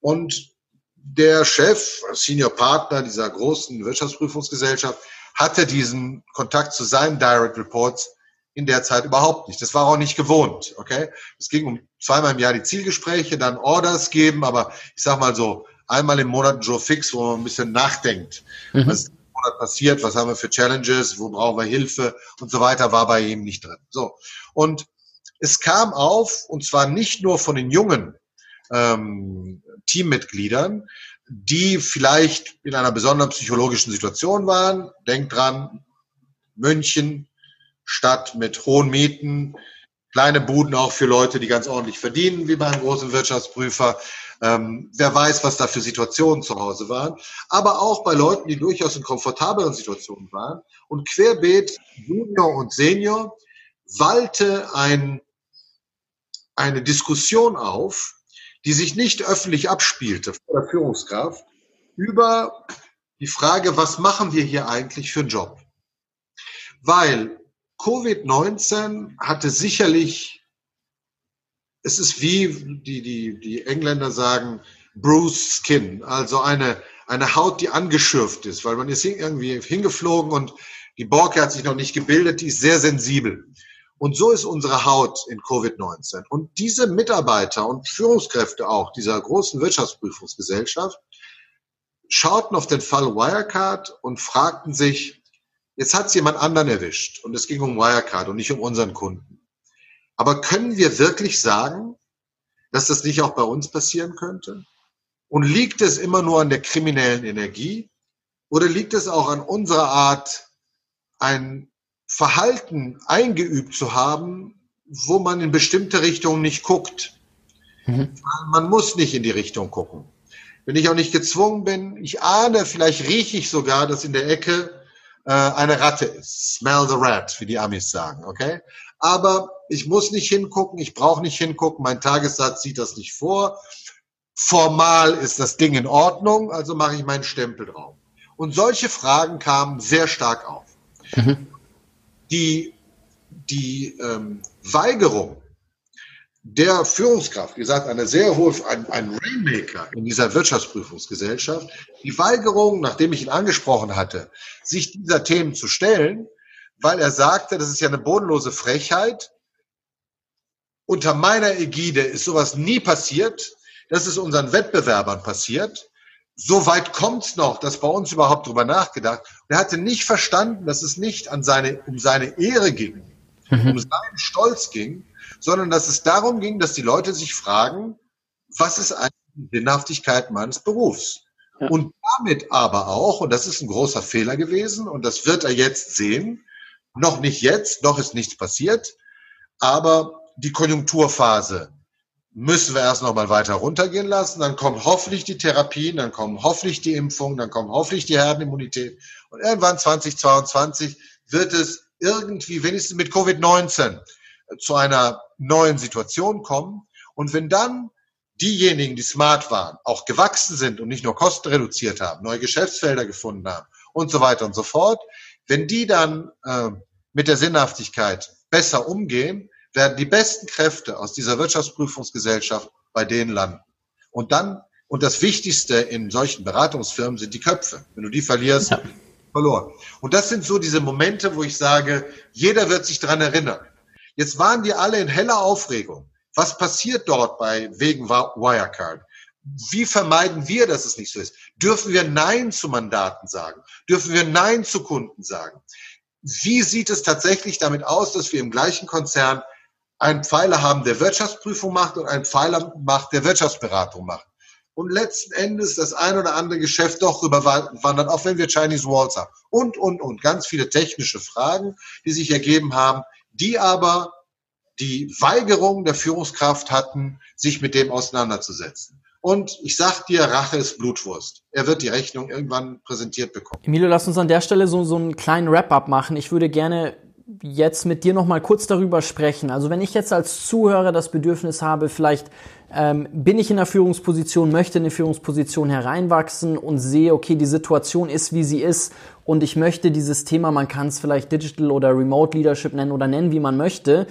Und der Chef, Senior Partner dieser großen Wirtschaftsprüfungsgesellschaft, hatte diesen Kontakt zu seinen Direct Reports in der Zeit überhaupt nicht. Das war auch nicht gewohnt, okay? Es ging um zweimal im Jahr die Zielgespräche, dann Orders geben, aber ich sag mal so, einmal im Monat ein Joe Fix, wo man ein bisschen nachdenkt. Mhm. Was ist im Monat passiert? Was haben wir für Challenges? Wo brauchen wir Hilfe? Und so weiter war bei ihm nicht drin. So. Und es kam auf, und zwar nicht nur von den jungen ähm, Teammitgliedern, die vielleicht in einer besonderen psychologischen Situation waren. Denkt dran, München, Stadt mit hohen Mieten, kleine Buden auch für Leute, die ganz ordentlich verdienen, wie beim großen Wirtschaftsprüfer. Ähm, wer weiß, was da für Situationen zu Hause waren. Aber auch bei Leuten, die durchaus in komfortableren Situationen waren. Und querbeet Junior und Senior wallte ein, eine Diskussion auf, die sich nicht öffentlich abspielte vor der Führungskraft über die Frage, was machen wir hier eigentlich für einen Job? Weil Covid-19 hatte sicherlich, es ist wie die, die, die Engländer sagen, bruised skin, also eine, eine Haut, die angeschürft ist, weil man ist irgendwie hingeflogen und die Borke hat sich noch nicht gebildet, die ist sehr sensibel. Und so ist unsere Haut in Covid-19. Und diese Mitarbeiter und Führungskräfte auch dieser großen Wirtschaftsprüfungsgesellschaft schauten auf den Fall Wirecard und fragten sich, Jetzt hat es jemand anderen erwischt und es ging um Wirecard und nicht um unseren Kunden. Aber können wir wirklich sagen, dass das nicht auch bei uns passieren könnte? Und liegt es immer nur an der kriminellen Energie oder liegt es auch an unserer Art, ein Verhalten eingeübt zu haben, wo man in bestimmte Richtungen nicht guckt? Mhm. Man muss nicht in die Richtung gucken. Wenn ich auch nicht gezwungen bin, ich ahne, vielleicht rieche ich sogar, dass in der Ecke äh, eine Ratte ist. Smell the rat, wie die Amis sagen, okay? Aber ich muss nicht hingucken, ich brauche nicht hingucken, mein Tagessatz sieht das nicht vor. Formal ist das Ding in Ordnung, also mache ich meinen Stempel drauf. Und solche Fragen kamen sehr stark auf. Mhm. Die, die ähm, Weigerung der Führungskraft, wie gesagt, eine sehr hohe, ein, ein Rainmaker in dieser Wirtschaftsprüfungsgesellschaft, die Weigerung, nachdem ich ihn angesprochen hatte, sich dieser Themen zu stellen, weil er sagte, das ist ja eine bodenlose Frechheit. Unter meiner Ägide ist sowas nie passiert. Das ist unseren Wettbewerbern passiert. So weit kommt's noch, dass bei uns überhaupt drüber nachgedacht. Und er hatte nicht verstanden, dass es nicht an seine, um seine Ehre ging, mhm. um seinen Stolz ging, sondern dass es darum ging, dass die Leute sich fragen, was ist eigentlich die Sinnhaftigkeit meines Berufs? Ja. Und damit aber auch, und das ist ein großer Fehler gewesen, und das wird er jetzt sehen, noch nicht jetzt, noch ist nichts passiert, aber die Konjunkturphase müssen wir erst noch mal weiter runtergehen lassen. Dann kommen hoffentlich die Therapien, dann kommen hoffentlich die Impfungen, dann kommen hoffentlich die Herdenimmunität. Und irgendwann 2022 wird es irgendwie, wenigstens mit Covid-19, zu einer neuen Situation kommen. Und wenn dann diejenigen, die smart waren, auch gewachsen sind und nicht nur Kosten reduziert haben, neue Geschäftsfelder gefunden haben und so weiter und so fort, wenn die dann äh, mit der Sinnhaftigkeit besser umgehen, werden die besten Kräfte aus dieser Wirtschaftsprüfungsgesellschaft bei denen landen. Und dann, und das Wichtigste in solchen Beratungsfirmen sind die Köpfe. Wenn du die verlierst, ja. verloren. Und das sind so diese Momente, wo ich sage, jeder wird sich dran erinnern. Jetzt waren die alle in heller Aufregung. Was passiert dort bei wegen Wirecard? Wie vermeiden wir, dass es nicht so ist? Dürfen wir Nein zu Mandaten sagen? Dürfen wir Nein zu Kunden sagen? wie sieht es tatsächlich damit aus, dass wir im gleichen Konzern einen Pfeiler haben, der Wirtschaftsprüfung macht und einen Pfeiler macht, der Wirtschaftsberatung macht. Und letzten Endes das ein oder andere Geschäft doch rüberwandert, auch wenn wir Chinese Walls haben. Und, und, und. Ganz viele technische Fragen, die sich ergeben haben, die aber die Weigerung der Führungskraft hatten, sich mit dem auseinanderzusetzen. Und ich sag dir, Rache ist Blutwurst. Er wird die Rechnung irgendwann präsentiert bekommen. Emilio, lass uns an der Stelle so, so einen kleinen Wrap-up machen. Ich würde gerne jetzt mit dir noch mal kurz darüber sprechen. Also wenn ich jetzt als Zuhörer das Bedürfnis habe, vielleicht ähm, bin ich in einer Führungsposition, möchte in eine Führungsposition hereinwachsen und sehe, okay, die Situation ist, wie sie ist und ich möchte dieses Thema, man kann es vielleicht Digital oder Remote Leadership nennen oder nennen, wie man möchte,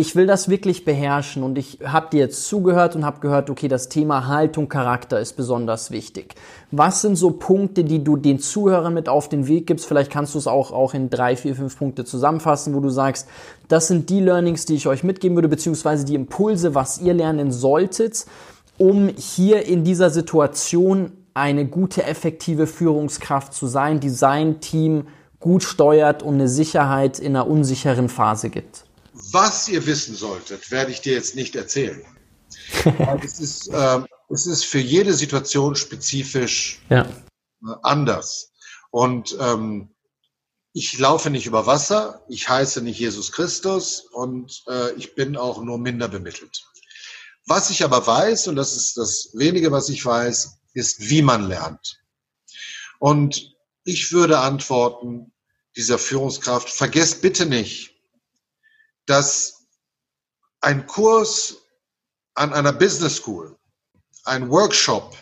ich will das wirklich beherrschen und ich habe dir jetzt zugehört und habe gehört, okay, das Thema Haltung, Charakter ist besonders wichtig. Was sind so Punkte, die du den Zuhörern mit auf den Weg gibst? Vielleicht kannst du es auch, auch in drei, vier, fünf Punkte zusammenfassen, wo du sagst, das sind die Learnings, die ich euch mitgeben würde, beziehungsweise die Impulse, was ihr lernen solltet, um hier in dieser Situation eine gute, effektive Führungskraft zu sein, die sein Team gut steuert und eine Sicherheit in einer unsicheren Phase gibt. Was ihr wissen solltet, werde ich dir jetzt nicht erzählen. es, ist, äh, es ist für jede Situation spezifisch ja. Äh, anders. Und ähm, ich laufe nicht über Wasser, ich heiße nicht Jesus Christus und äh, ich bin auch nur minder bemittelt. Was ich aber weiß, und das ist das wenige, was ich weiß, ist, wie man lernt. Und ich würde antworten, dieser Führungskraft, vergesst bitte nicht, dass ein Kurs an einer Business School, ein Workshop,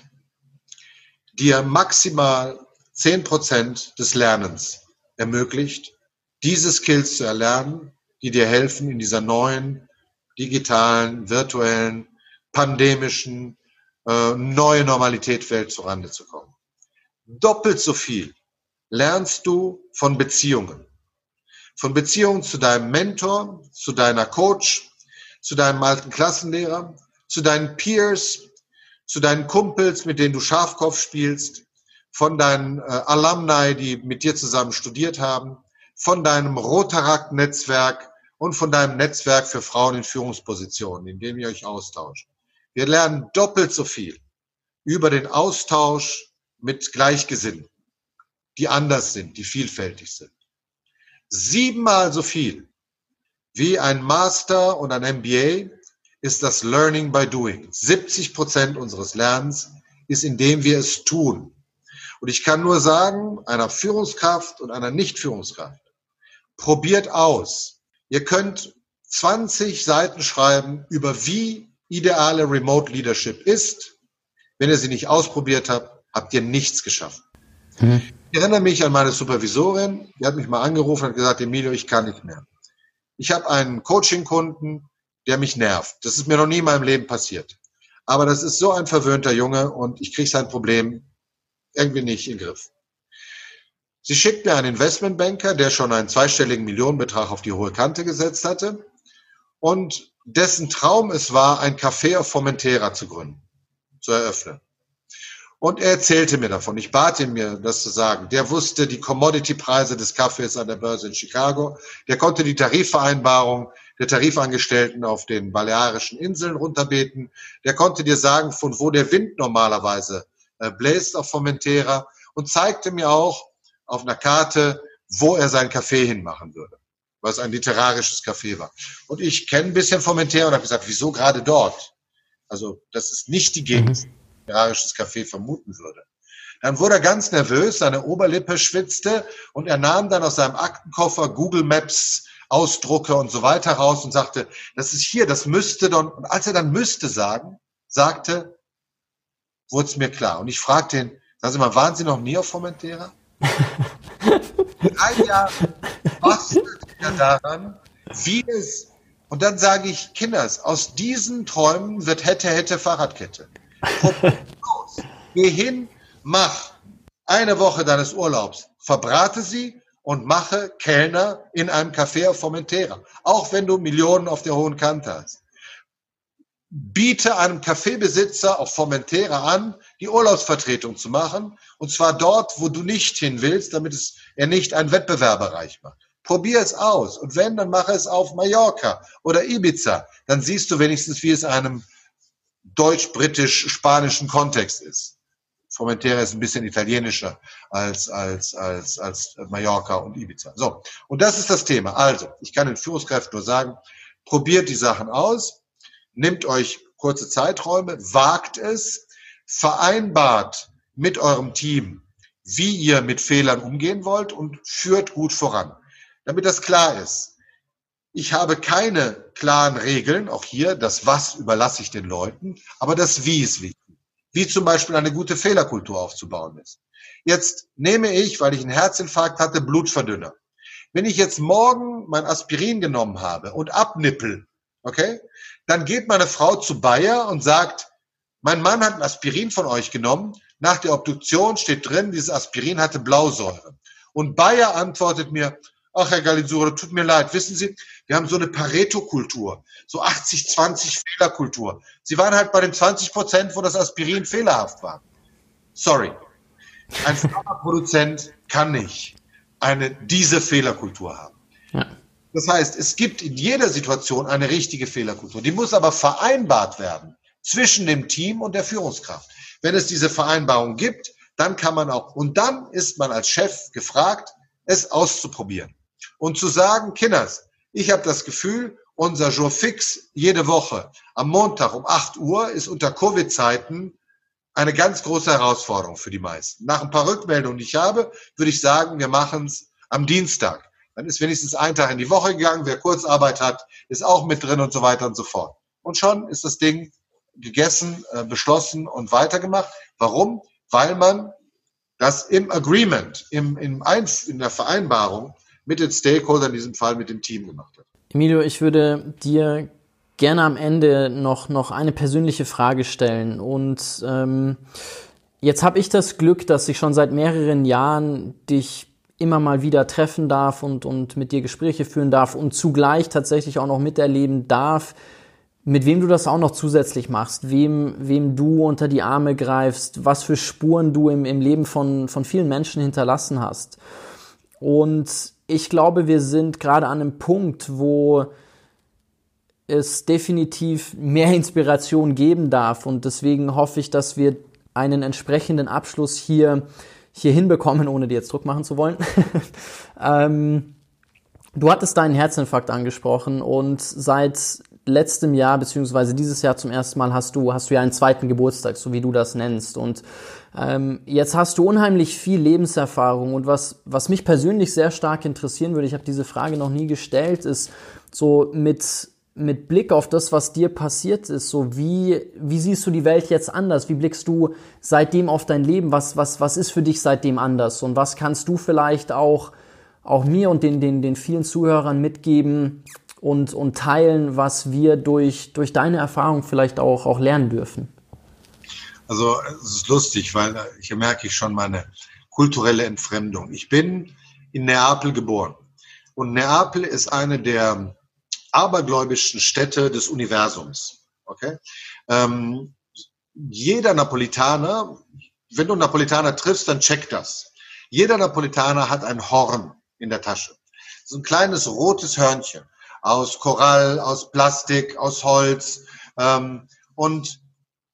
dir maximal zehn Prozent des Lernens ermöglicht, diese Skills zu erlernen, die dir helfen, in dieser neuen, digitalen, virtuellen, pandemischen, äh, neue Normalität-Welt zurande zu kommen. Doppelt so viel lernst du von Beziehungen von Beziehungen zu deinem Mentor, zu deiner Coach, zu deinem alten Klassenlehrer, zu deinen Peers, zu deinen Kumpels, mit denen du Schafkopf spielst, von deinen äh, Alumni, die mit dir zusammen studiert haben, von deinem Rotaract-Netzwerk und von deinem Netzwerk für Frauen in Führungspositionen, in dem ihr euch austauscht. Wir lernen doppelt so viel über den Austausch mit Gleichgesinnten, die anders sind, die vielfältig sind siebenmal so viel wie ein Master und ein MBA ist das Learning by Doing. 70 Prozent unseres Lernens ist, indem wir es tun. Und ich kann nur sagen, einer Führungskraft und einer Nicht-Führungskraft, probiert aus. Ihr könnt 20 Seiten schreiben über wie ideale Remote Leadership ist. Wenn ihr sie nicht ausprobiert habt, habt ihr nichts geschaffen. Mhm. Ich erinnere mich an meine Supervisorin, die hat mich mal angerufen und gesagt, Emilio, ich kann nicht mehr. Ich habe einen Coaching-Kunden, der mich nervt. Das ist mir noch nie in meinem Leben passiert. Aber das ist so ein verwöhnter Junge und ich kriege sein Problem irgendwie nicht in den Griff. Sie schickt mir einen Investmentbanker, der schon einen zweistelligen Millionenbetrag auf die hohe Kante gesetzt hatte und dessen Traum es war, ein Café auf Formentera zu gründen, zu eröffnen. Und er erzählte mir davon. Ich bat ihn mir, das zu sagen. Der wusste die Commodity-Preise des Kaffees an der Börse in Chicago. Der konnte die Tarifvereinbarung der Tarifangestellten auf den Balearischen Inseln runterbeten. Der konnte dir sagen, von wo der Wind normalerweise äh, bläst auf Formentera und zeigte mir auch auf einer Karte, wo er sein Café hinmachen würde, was ein literarisches Café war. Und ich kenne ein bisschen Formentera und habe gesagt, wieso gerade dort? Also das ist nicht die Gegend. Mhm literarisches Café vermuten würde. Dann wurde er ganz nervös, seine Oberlippe schwitzte und er nahm dann aus seinem Aktenkoffer Google Maps Ausdrucke und so weiter raus und sagte, das ist hier, das müsste dann, und als er dann müsste sagen, sagte, wurde es mir klar. Und ich fragte ihn, sagen Sie mal, waren Sie noch nie auf Formentera? Ein Jahr bastelt er daran, wie es, und dann sage ich, Kinders, aus diesen Träumen wird hätte, hätte Fahrradkette. Geh hin, mach eine Woche deines Urlaubs, verbrate sie und mache Kellner in einem Café auf Formentera. Auch wenn du Millionen auf der hohen Kante hast. Biete einem Kaffeebesitzer auf Formentera an, die Urlaubsvertretung zu machen. Und zwar dort, wo du nicht hin willst, damit es er nicht einen Wettbewerber reich macht. Probier es aus. Und wenn, dann mache es auf Mallorca oder Ibiza. Dann siehst du wenigstens, wie es einem deutsch-britisch-spanischen Kontext ist. Formentera ist ein bisschen italienischer als, als, als, als Mallorca und Ibiza. So. Und das ist das Thema. Also, ich kann den Führungskräften nur sagen, probiert die Sachen aus, nehmt euch kurze Zeiträume, wagt es, vereinbart mit eurem Team, wie ihr mit Fehlern umgehen wollt und führt gut voran. Damit das klar ist. Ich habe keine klaren Regeln, auch hier, das Was überlasse ich den Leuten, aber das Wie ist wichtig. Wie zum Beispiel eine gute Fehlerkultur aufzubauen ist. Jetzt nehme ich, weil ich einen Herzinfarkt hatte, Blutverdünner. Wenn ich jetzt morgen mein Aspirin genommen habe und abnippel, okay, dann geht meine Frau zu Bayer und sagt, mein Mann hat ein Aspirin von euch genommen. Nach der Obduktion steht drin, dieses Aspirin hatte Blausäure. Und Bayer antwortet mir, ach Herr Galizura, tut mir leid, wissen Sie, wir haben so eine Pareto-Kultur, so 80-20 Fehlerkultur. Sie waren halt bei den 20 Prozent, wo das Aspirin fehlerhaft war. Sorry. Ein Pharmaproduzent kann nicht eine, diese Fehlerkultur haben. Ja. Das heißt, es gibt in jeder Situation eine richtige Fehlerkultur. Die muss aber vereinbart werden zwischen dem Team und der Führungskraft. Wenn es diese Vereinbarung gibt, dann kann man auch, und dann ist man als Chef gefragt, es auszuprobieren und zu sagen, Kinders, ich habe das Gefühl, unser Jour fix jede Woche am Montag um 8 Uhr ist unter Covid-Zeiten eine ganz große Herausforderung für die meisten. Nach ein paar Rückmeldungen, die ich habe, würde ich sagen, wir machen es am Dienstag. Dann ist wenigstens ein Tag in die Woche gegangen. Wer Kurzarbeit hat, ist auch mit drin und so weiter und so fort. Und schon ist das Ding gegessen, äh, beschlossen und weitergemacht. Warum? Weil man das im Agreement, im, im Einf in der Vereinbarung mit den Stakeholdern, in diesem Fall mit dem Team gemacht hat. Emilio, ich würde dir gerne am Ende noch, noch eine persönliche Frage stellen. Und ähm, jetzt habe ich das Glück, dass ich schon seit mehreren Jahren dich immer mal wieder treffen darf und, und mit dir Gespräche führen darf und zugleich tatsächlich auch noch miterleben darf, mit wem du das auch noch zusätzlich machst, wem, wem du unter die Arme greifst, was für Spuren du im, im Leben von, von vielen Menschen hinterlassen hast. Und ich glaube, wir sind gerade an einem Punkt, wo es definitiv mehr Inspiration geben darf. Und deswegen hoffe ich, dass wir einen entsprechenden Abschluss hier, hier hinbekommen, ohne dir jetzt Druck machen zu wollen. ähm, du hattest deinen Herzinfarkt angesprochen und seit letztem Jahr beziehungsweise dieses Jahr zum ersten Mal hast du hast du ja einen zweiten Geburtstag, so wie du das nennst. Und ähm, jetzt hast du unheimlich viel Lebenserfahrung und was was mich persönlich sehr stark interessieren würde, ich habe diese Frage noch nie gestellt, ist so mit mit Blick auf das, was dir passiert ist, so wie, wie siehst du die Welt jetzt anders? Wie blickst du seitdem auf dein Leben? Was, was, was ist für dich seitdem anders? Und was kannst du vielleicht auch, auch mir und den, den, den vielen Zuhörern mitgeben, und, und teilen, was wir durch, durch deine Erfahrung vielleicht auch, auch lernen dürfen? Also es ist lustig, weil hier merke ich schon meine kulturelle Entfremdung. Ich bin in Neapel geboren und Neapel ist eine der abergläubischen Städte des Universums. Okay? Ähm, jeder Napolitaner, wenn du Napolitaner triffst, dann check das. Jeder Napolitaner hat ein Horn in der Tasche. So ein kleines rotes Hörnchen aus Korall, aus Plastik, aus Holz. Ähm, und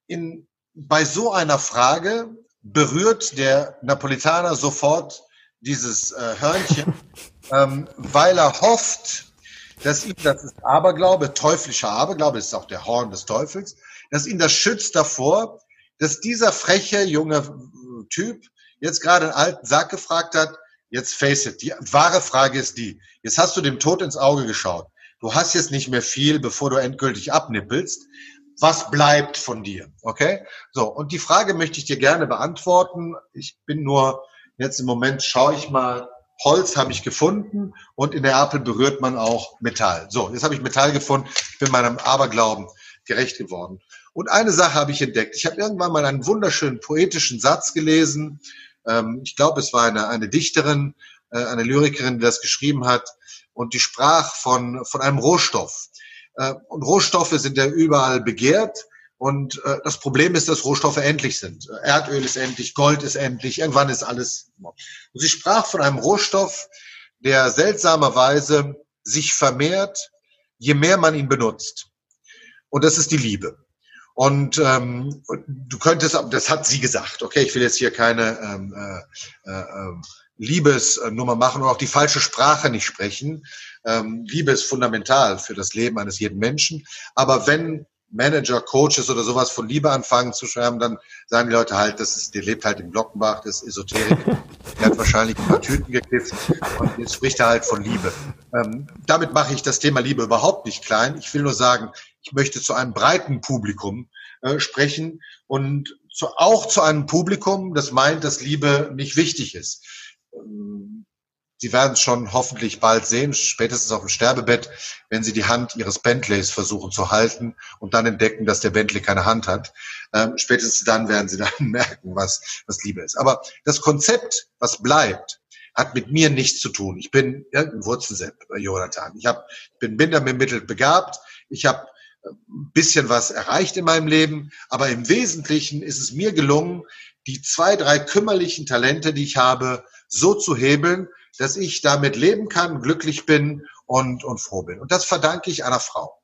in, bei so einer Frage berührt der Napolitaner sofort dieses äh, Hörnchen, ähm, weil er hofft, dass ihm, das ist Aberglaube, teuflischer Aberglaube, das ist auch der Horn des Teufels, dass ihn das schützt davor, dass dieser freche junge Typ jetzt gerade einen alten Sack gefragt hat, jetzt face it, die wahre Frage ist die, jetzt hast du dem Tod ins Auge geschaut du hast jetzt nicht mehr viel, bevor du endgültig abnippelst. Was bleibt von dir? Okay? So, und die Frage möchte ich dir gerne beantworten. Ich bin nur, jetzt im Moment schaue ich mal, Holz habe ich gefunden und in der Apel berührt man auch Metall. So, jetzt habe ich Metall gefunden, bin meinem Aberglauben gerecht geworden. Und eine Sache habe ich entdeckt. Ich habe irgendwann mal einen wunderschönen poetischen Satz gelesen. Ähm, ich glaube, es war eine, eine Dichterin, äh, eine Lyrikerin, die das geschrieben hat und die sprach von, von einem Rohstoff. Äh, und Rohstoffe sind ja überall begehrt. Und äh, das Problem ist, dass Rohstoffe endlich sind. Erdöl ist endlich, Gold ist endlich, irgendwann ist alles. Und sie sprach von einem Rohstoff, der seltsamerweise sich vermehrt, je mehr man ihn benutzt. Und das ist die Liebe. Und ähm, du könntest, das hat sie gesagt, okay, ich will jetzt hier keine ähm, äh, äh, Liebesnummer machen und auch die falsche Sprache nicht sprechen. Ähm, Liebe ist fundamental für das Leben eines jeden Menschen. Aber wenn Manager, Coaches oder sowas von Liebe anfangen zu schwärmen, dann sagen die Leute halt, das ist, der lebt halt in Glockenbach, das ist Esoterik, der hat wahrscheinlich ein paar Tüten gekifft und jetzt spricht er halt von Liebe. Ähm, damit mache ich das Thema Liebe überhaupt nicht klein. Ich will nur sagen, ich möchte zu einem breiten Publikum äh, sprechen und zu, auch zu einem Publikum, das meint, dass Liebe nicht wichtig ist. Ähm, Sie werden es schon hoffentlich bald sehen, spätestens auf dem Sterbebett, wenn Sie die Hand Ihres Bentleys versuchen zu halten und dann entdecken, dass der Bentley keine Hand hat. Ähm, spätestens dann werden Sie dann merken, was, was Liebe ist. Aber das Konzept, was bleibt, hat mit mir nichts zu tun. Ich bin irgendein Wurzelsepp, Jonathan. Ich hab, bin minderbemittelt begabt. Ich habe bisschen was erreicht in meinem Leben, aber im Wesentlichen ist es mir gelungen, die zwei, drei kümmerlichen Talente, die ich habe, so zu hebeln, dass ich damit leben kann, glücklich bin und, und froh bin. Und das verdanke ich einer Frau.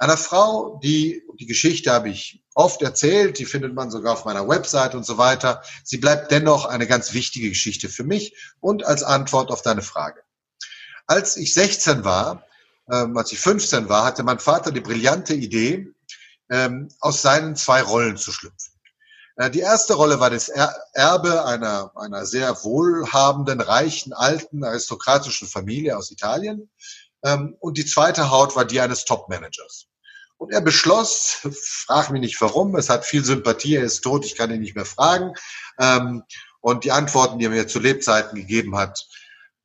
Einer Frau, die, die Geschichte habe ich oft erzählt, die findet man sogar auf meiner Website und so weiter. Sie bleibt dennoch eine ganz wichtige Geschichte für mich und als Antwort auf deine Frage. Als ich 16 war, ähm, als ich 15 war, hatte mein Vater die brillante Idee, ähm, aus seinen zwei Rollen zu schlüpfen. Äh, die erste Rolle war das Erbe einer, einer sehr wohlhabenden, reichen, alten, aristokratischen Familie aus Italien. Ähm, und die zweite Haut war die eines Top-Managers. Und er beschloss, frag mich nicht warum, es hat viel Sympathie, er ist tot, ich kann ihn nicht mehr fragen. Ähm, und die Antworten, die er mir zu Lebzeiten gegeben hat,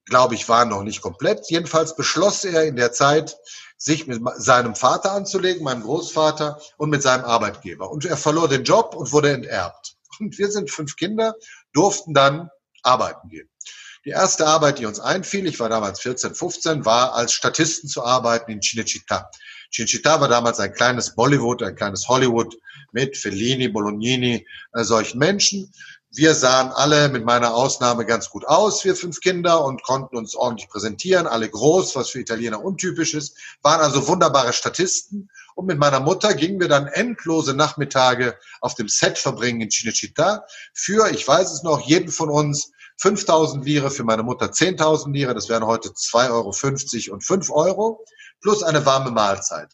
glaube ich, waren noch nicht komplett. Jedenfalls beschloss er in der Zeit, sich mit seinem Vater anzulegen, meinem Großvater, und mit seinem Arbeitgeber. Und er verlor den Job und wurde enterbt. Und wir sind fünf Kinder, durften dann arbeiten gehen. Die erste Arbeit, die uns einfiel, ich war damals 14, 15, war als Statisten zu arbeiten in Cinecittà. Cinecittà war damals ein kleines Bollywood, ein kleines Hollywood mit Fellini, Bolognini, äh, solchen Menschen. Wir sahen alle mit meiner Ausnahme ganz gut aus, wir fünf Kinder, und konnten uns ordentlich präsentieren, alle groß, was für Italiener untypisch ist, waren also wunderbare Statisten. Und mit meiner Mutter gingen wir dann endlose Nachmittage auf dem Set verbringen in Cinecittà für, ich weiß es noch, jeden von uns 5000 Lire, für meine Mutter 10.000 Lire, das wären heute 2,50 Euro und 5 Euro, plus eine warme Mahlzeit.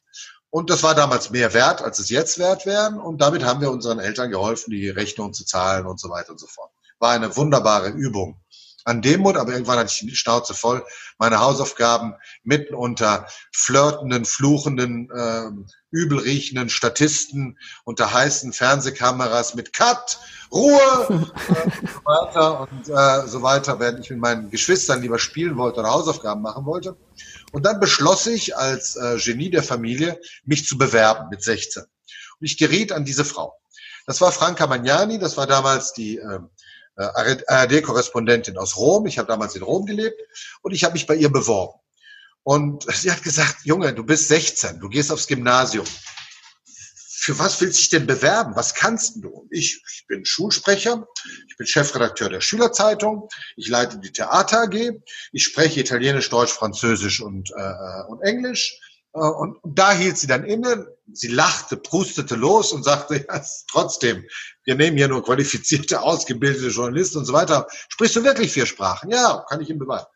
Und das war damals mehr wert, als es jetzt wert wären. Und damit haben wir unseren Eltern geholfen, die Rechnungen zu zahlen und so weiter und so fort. War eine wunderbare Übung an Demut, aber irgendwann hatte ich die Schnauze voll. Meine Hausaufgaben mitten unter flirtenden, fluchenden, äh, übelriechenden Statisten, unter heißen Fernsehkameras mit Cut, Ruhe äh, und so weiter und äh, so weiter, während ich mit meinen Geschwistern lieber spielen wollte oder Hausaufgaben machen wollte. Und dann beschloss ich als äh, Genie der Familie, mich zu bewerben mit 16. Und ich geriet an diese Frau. Das war Franca Magnani, das war damals die äh, ARD-Korrespondentin aus Rom. Ich habe damals in Rom gelebt und ich habe mich bei ihr beworben. Und sie hat gesagt, Junge, du bist 16, du gehst aufs Gymnasium für was willst du dich denn bewerben? Was kannst du? Ich, ich bin Schulsprecher, ich bin Chefredakteur der Schülerzeitung, ich leite die Theater AG, ich spreche Italienisch, Deutsch, Französisch und, äh, und Englisch. Äh, und, da hielt sie dann inne, sie lachte, prustete los und sagte, ja, trotzdem, wir nehmen hier nur qualifizierte, ausgebildete Journalisten und so weiter. Sprichst du wirklich vier Sprachen? Ja, kann ich Ihnen beweisen.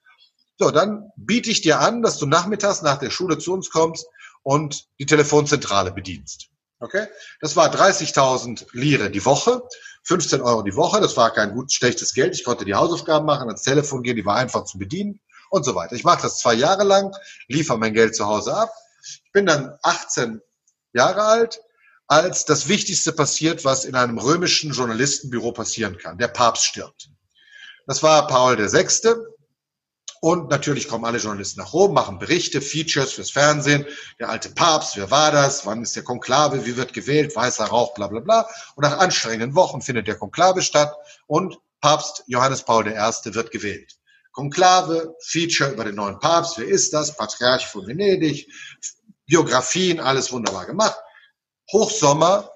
So, dann biete ich dir an, dass du nachmittags nach der Schule zu uns kommst und die Telefonzentrale bedienst. Okay? Das war 30.000 Lire die Woche, 15 Euro die Woche. Das war kein gut schlechtes Geld. Ich konnte die Hausaufgaben machen, ans Telefon gehen, die war einfach zu bedienen und so weiter. Ich mache das zwei Jahre lang, liefere mein Geld zu Hause ab. Ich bin dann 18 Jahre alt, als das Wichtigste passiert, was in einem römischen Journalistenbüro passieren kann. Der Papst stirbt. Das war Paul VI. Und natürlich kommen alle Journalisten nach Rom, machen Berichte, Features fürs Fernsehen. Der alte Papst, wer war das? Wann ist der Konklave? Wie wird gewählt? Weißer Rauch, bla bla bla. Und nach anstrengenden Wochen findet der Konklave statt und Papst Johannes Paul I. wird gewählt. Konklave, Feature über den neuen Papst. Wer ist das? Patriarch von Venedig. Biografien, alles wunderbar gemacht. Hochsommer,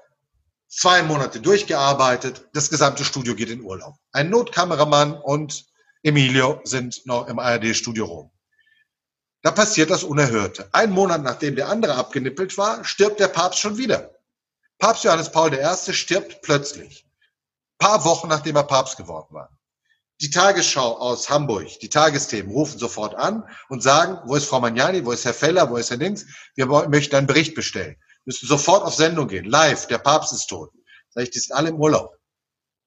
zwei Monate durchgearbeitet. Das gesamte Studio geht in Urlaub. Ein Notkameramann und Emilio sind noch im ARD-Studio rum. Da passiert das Unerhörte. Ein Monat nachdem der andere abgenippelt war, stirbt der Papst schon wieder. Papst Johannes Paul I. stirbt plötzlich. Paar Wochen nachdem er Papst geworden war. Die Tagesschau aus Hamburg, die Tagesthemen rufen sofort an und sagen, wo ist Frau Magnani, wo ist Herr Feller, wo ist Herr Dings? Wir möchten einen Bericht bestellen. Müssen sofort auf Sendung gehen. Live, der Papst ist tot. Sag ich, die sind alle im Urlaub.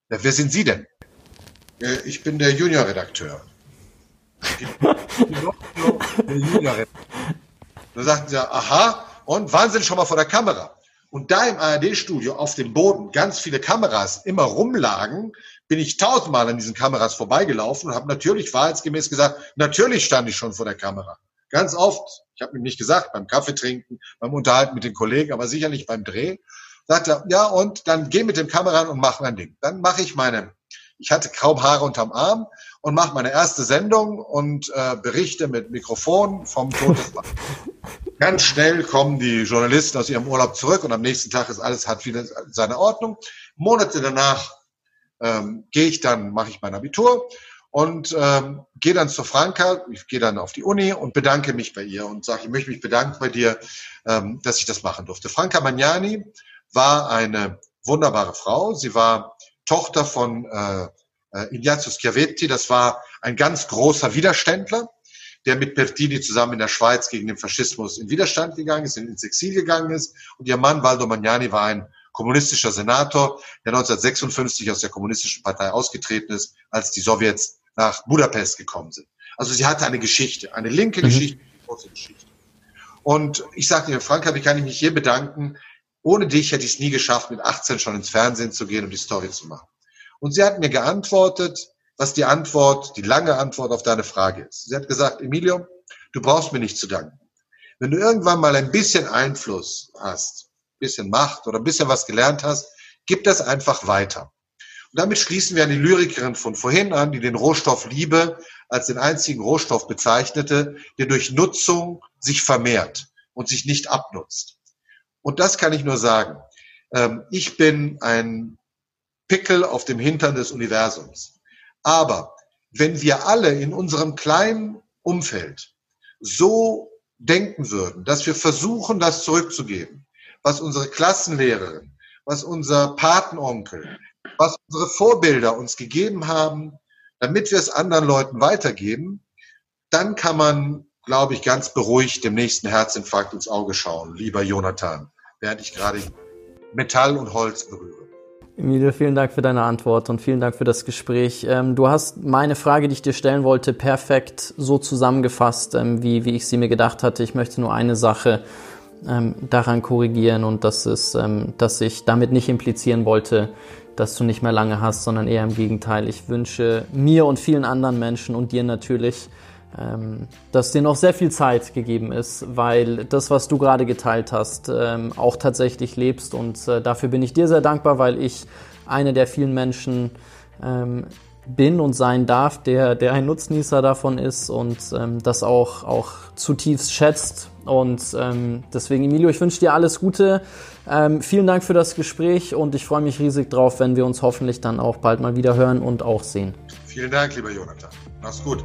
Ja, wer sind Sie denn? Ich bin der Juniorredakteur. Da sagten sie, aha, und waren Sie schon mal vor der Kamera? Und da im ARD-Studio auf dem Boden ganz viele Kameras immer rumlagen, bin ich tausendmal an diesen Kameras vorbeigelaufen und habe natürlich wahrheitsgemäß gesagt, natürlich stand ich schon vor der Kamera. Ganz oft, ich habe ihm nicht gesagt, beim Kaffee trinken, beim Unterhalten mit den Kollegen, aber sicher nicht beim Dreh. Sagt er, ja, und dann geh mit dem Kameran und mach mein Ding. Dann mache ich meine, ich hatte kaum Haare unterm Arm und mache meine erste Sendung und äh, berichte mit Mikrofon vom Todesmann. Ganz schnell kommen die Journalisten aus ihrem Urlaub zurück und am nächsten Tag ist alles, hat wieder seine Ordnung. Monate danach ähm, gehe ich dann, mache ich mein Abitur und ähm, gehe dann zu Franka, ich gehe dann auf die Uni und bedanke mich bei ihr und sage, ich möchte mich bedanken bei dir, ähm, dass ich das machen durfte. Franka Magnani war eine wunderbare Frau. Sie war Tochter von äh, äh, Ignazio Schiavetti. Das war ein ganz großer Widerständler, der mit Pertini zusammen in der Schweiz gegen den Faschismus in Widerstand gegangen ist, ins Exil gegangen ist. Und ihr Mann Valdo Magnani war ein kommunistischer Senator, der 1956 aus der kommunistischen Partei ausgetreten ist, als die Sowjets nach Budapest gekommen sind. Also sie hatte eine Geschichte, eine linke mhm. Geschichte, eine große Geschichte. Und ich sagte ihr, Frank, wie kann ich mich hier bedanken? Ohne dich hätte ich es nie geschafft, mit 18 schon ins Fernsehen zu gehen und die Story zu machen. Und sie hat mir geantwortet, was die Antwort, die lange Antwort auf deine Frage ist. Sie hat gesagt, Emilio, du brauchst mir nicht zu danken. Wenn du irgendwann mal ein bisschen Einfluss hast, bisschen Macht oder ein bisschen was gelernt hast, gib das einfach weiter. Und damit schließen wir an die Lyrikerin von vorhin an, die den Rohstoff Liebe als den einzigen Rohstoff bezeichnete, der durch Nutzung sich vermehrt und sich nicht abnutzt. Und das kann ich nur sagen. Ähm, ich bin ein Pickel auf dem Hintern des Universums. Aber wenn wir alle in unserem kleinen Umfeld so denken würden, dass wir versuchen, das zurückzugeben, was unsere Klassenlehrerin, was unser Patenonkel, was unsere Vorbilder uns gegeben haben, damit wir es anderen Leuten weitergeben, dann kann man, glaube ich, ganz beruhigt dem nächsten Herzinfarkt ins Auge schauen, lieber Jonathan, während ich gerade Metall und Holz berühre. Emilio, vielen Dank für deine Antwort und vielen Dank für das Gespräch. Ähm, du hast meine Frage, die ich dir stellen wollte, perfekt so zusammengefasst, ähm, wie, wie ich sie mir gedacht hatte. Ich möchte nur eine Sache ähm, daran korrigieren und das ist, dass ich damit nicht implizieren wollte, dass du nicht mehr lange hast, sondern eher im Gegenteil. Ich wünsche mir und vielen anderen Menschen und dir natürlich, ähm, dass dir noch sehr viel Zeit gegeben ist, weil das, was du gerade geteilt hast, ähm, auch tatsächlich lebst und äh, dafür bin ich dir sehr dankbar, weil ich eine der vielen Menschen ähm, bin und sein darf, der, der ein Nutznießer davon ist und ähm, das auch, auch zutiefst schätzt. Und ähm, deswegen, Emilio, ich wünsche dir alles Gute. Ähm, vielen Dank für das Gespräch und ich freue mich riesig drauf, wenn wir uns hoffentlich dann auch bald mal wieder hören und auch sehen. Vielen Dank, lieber Jonathan. Mach's gut.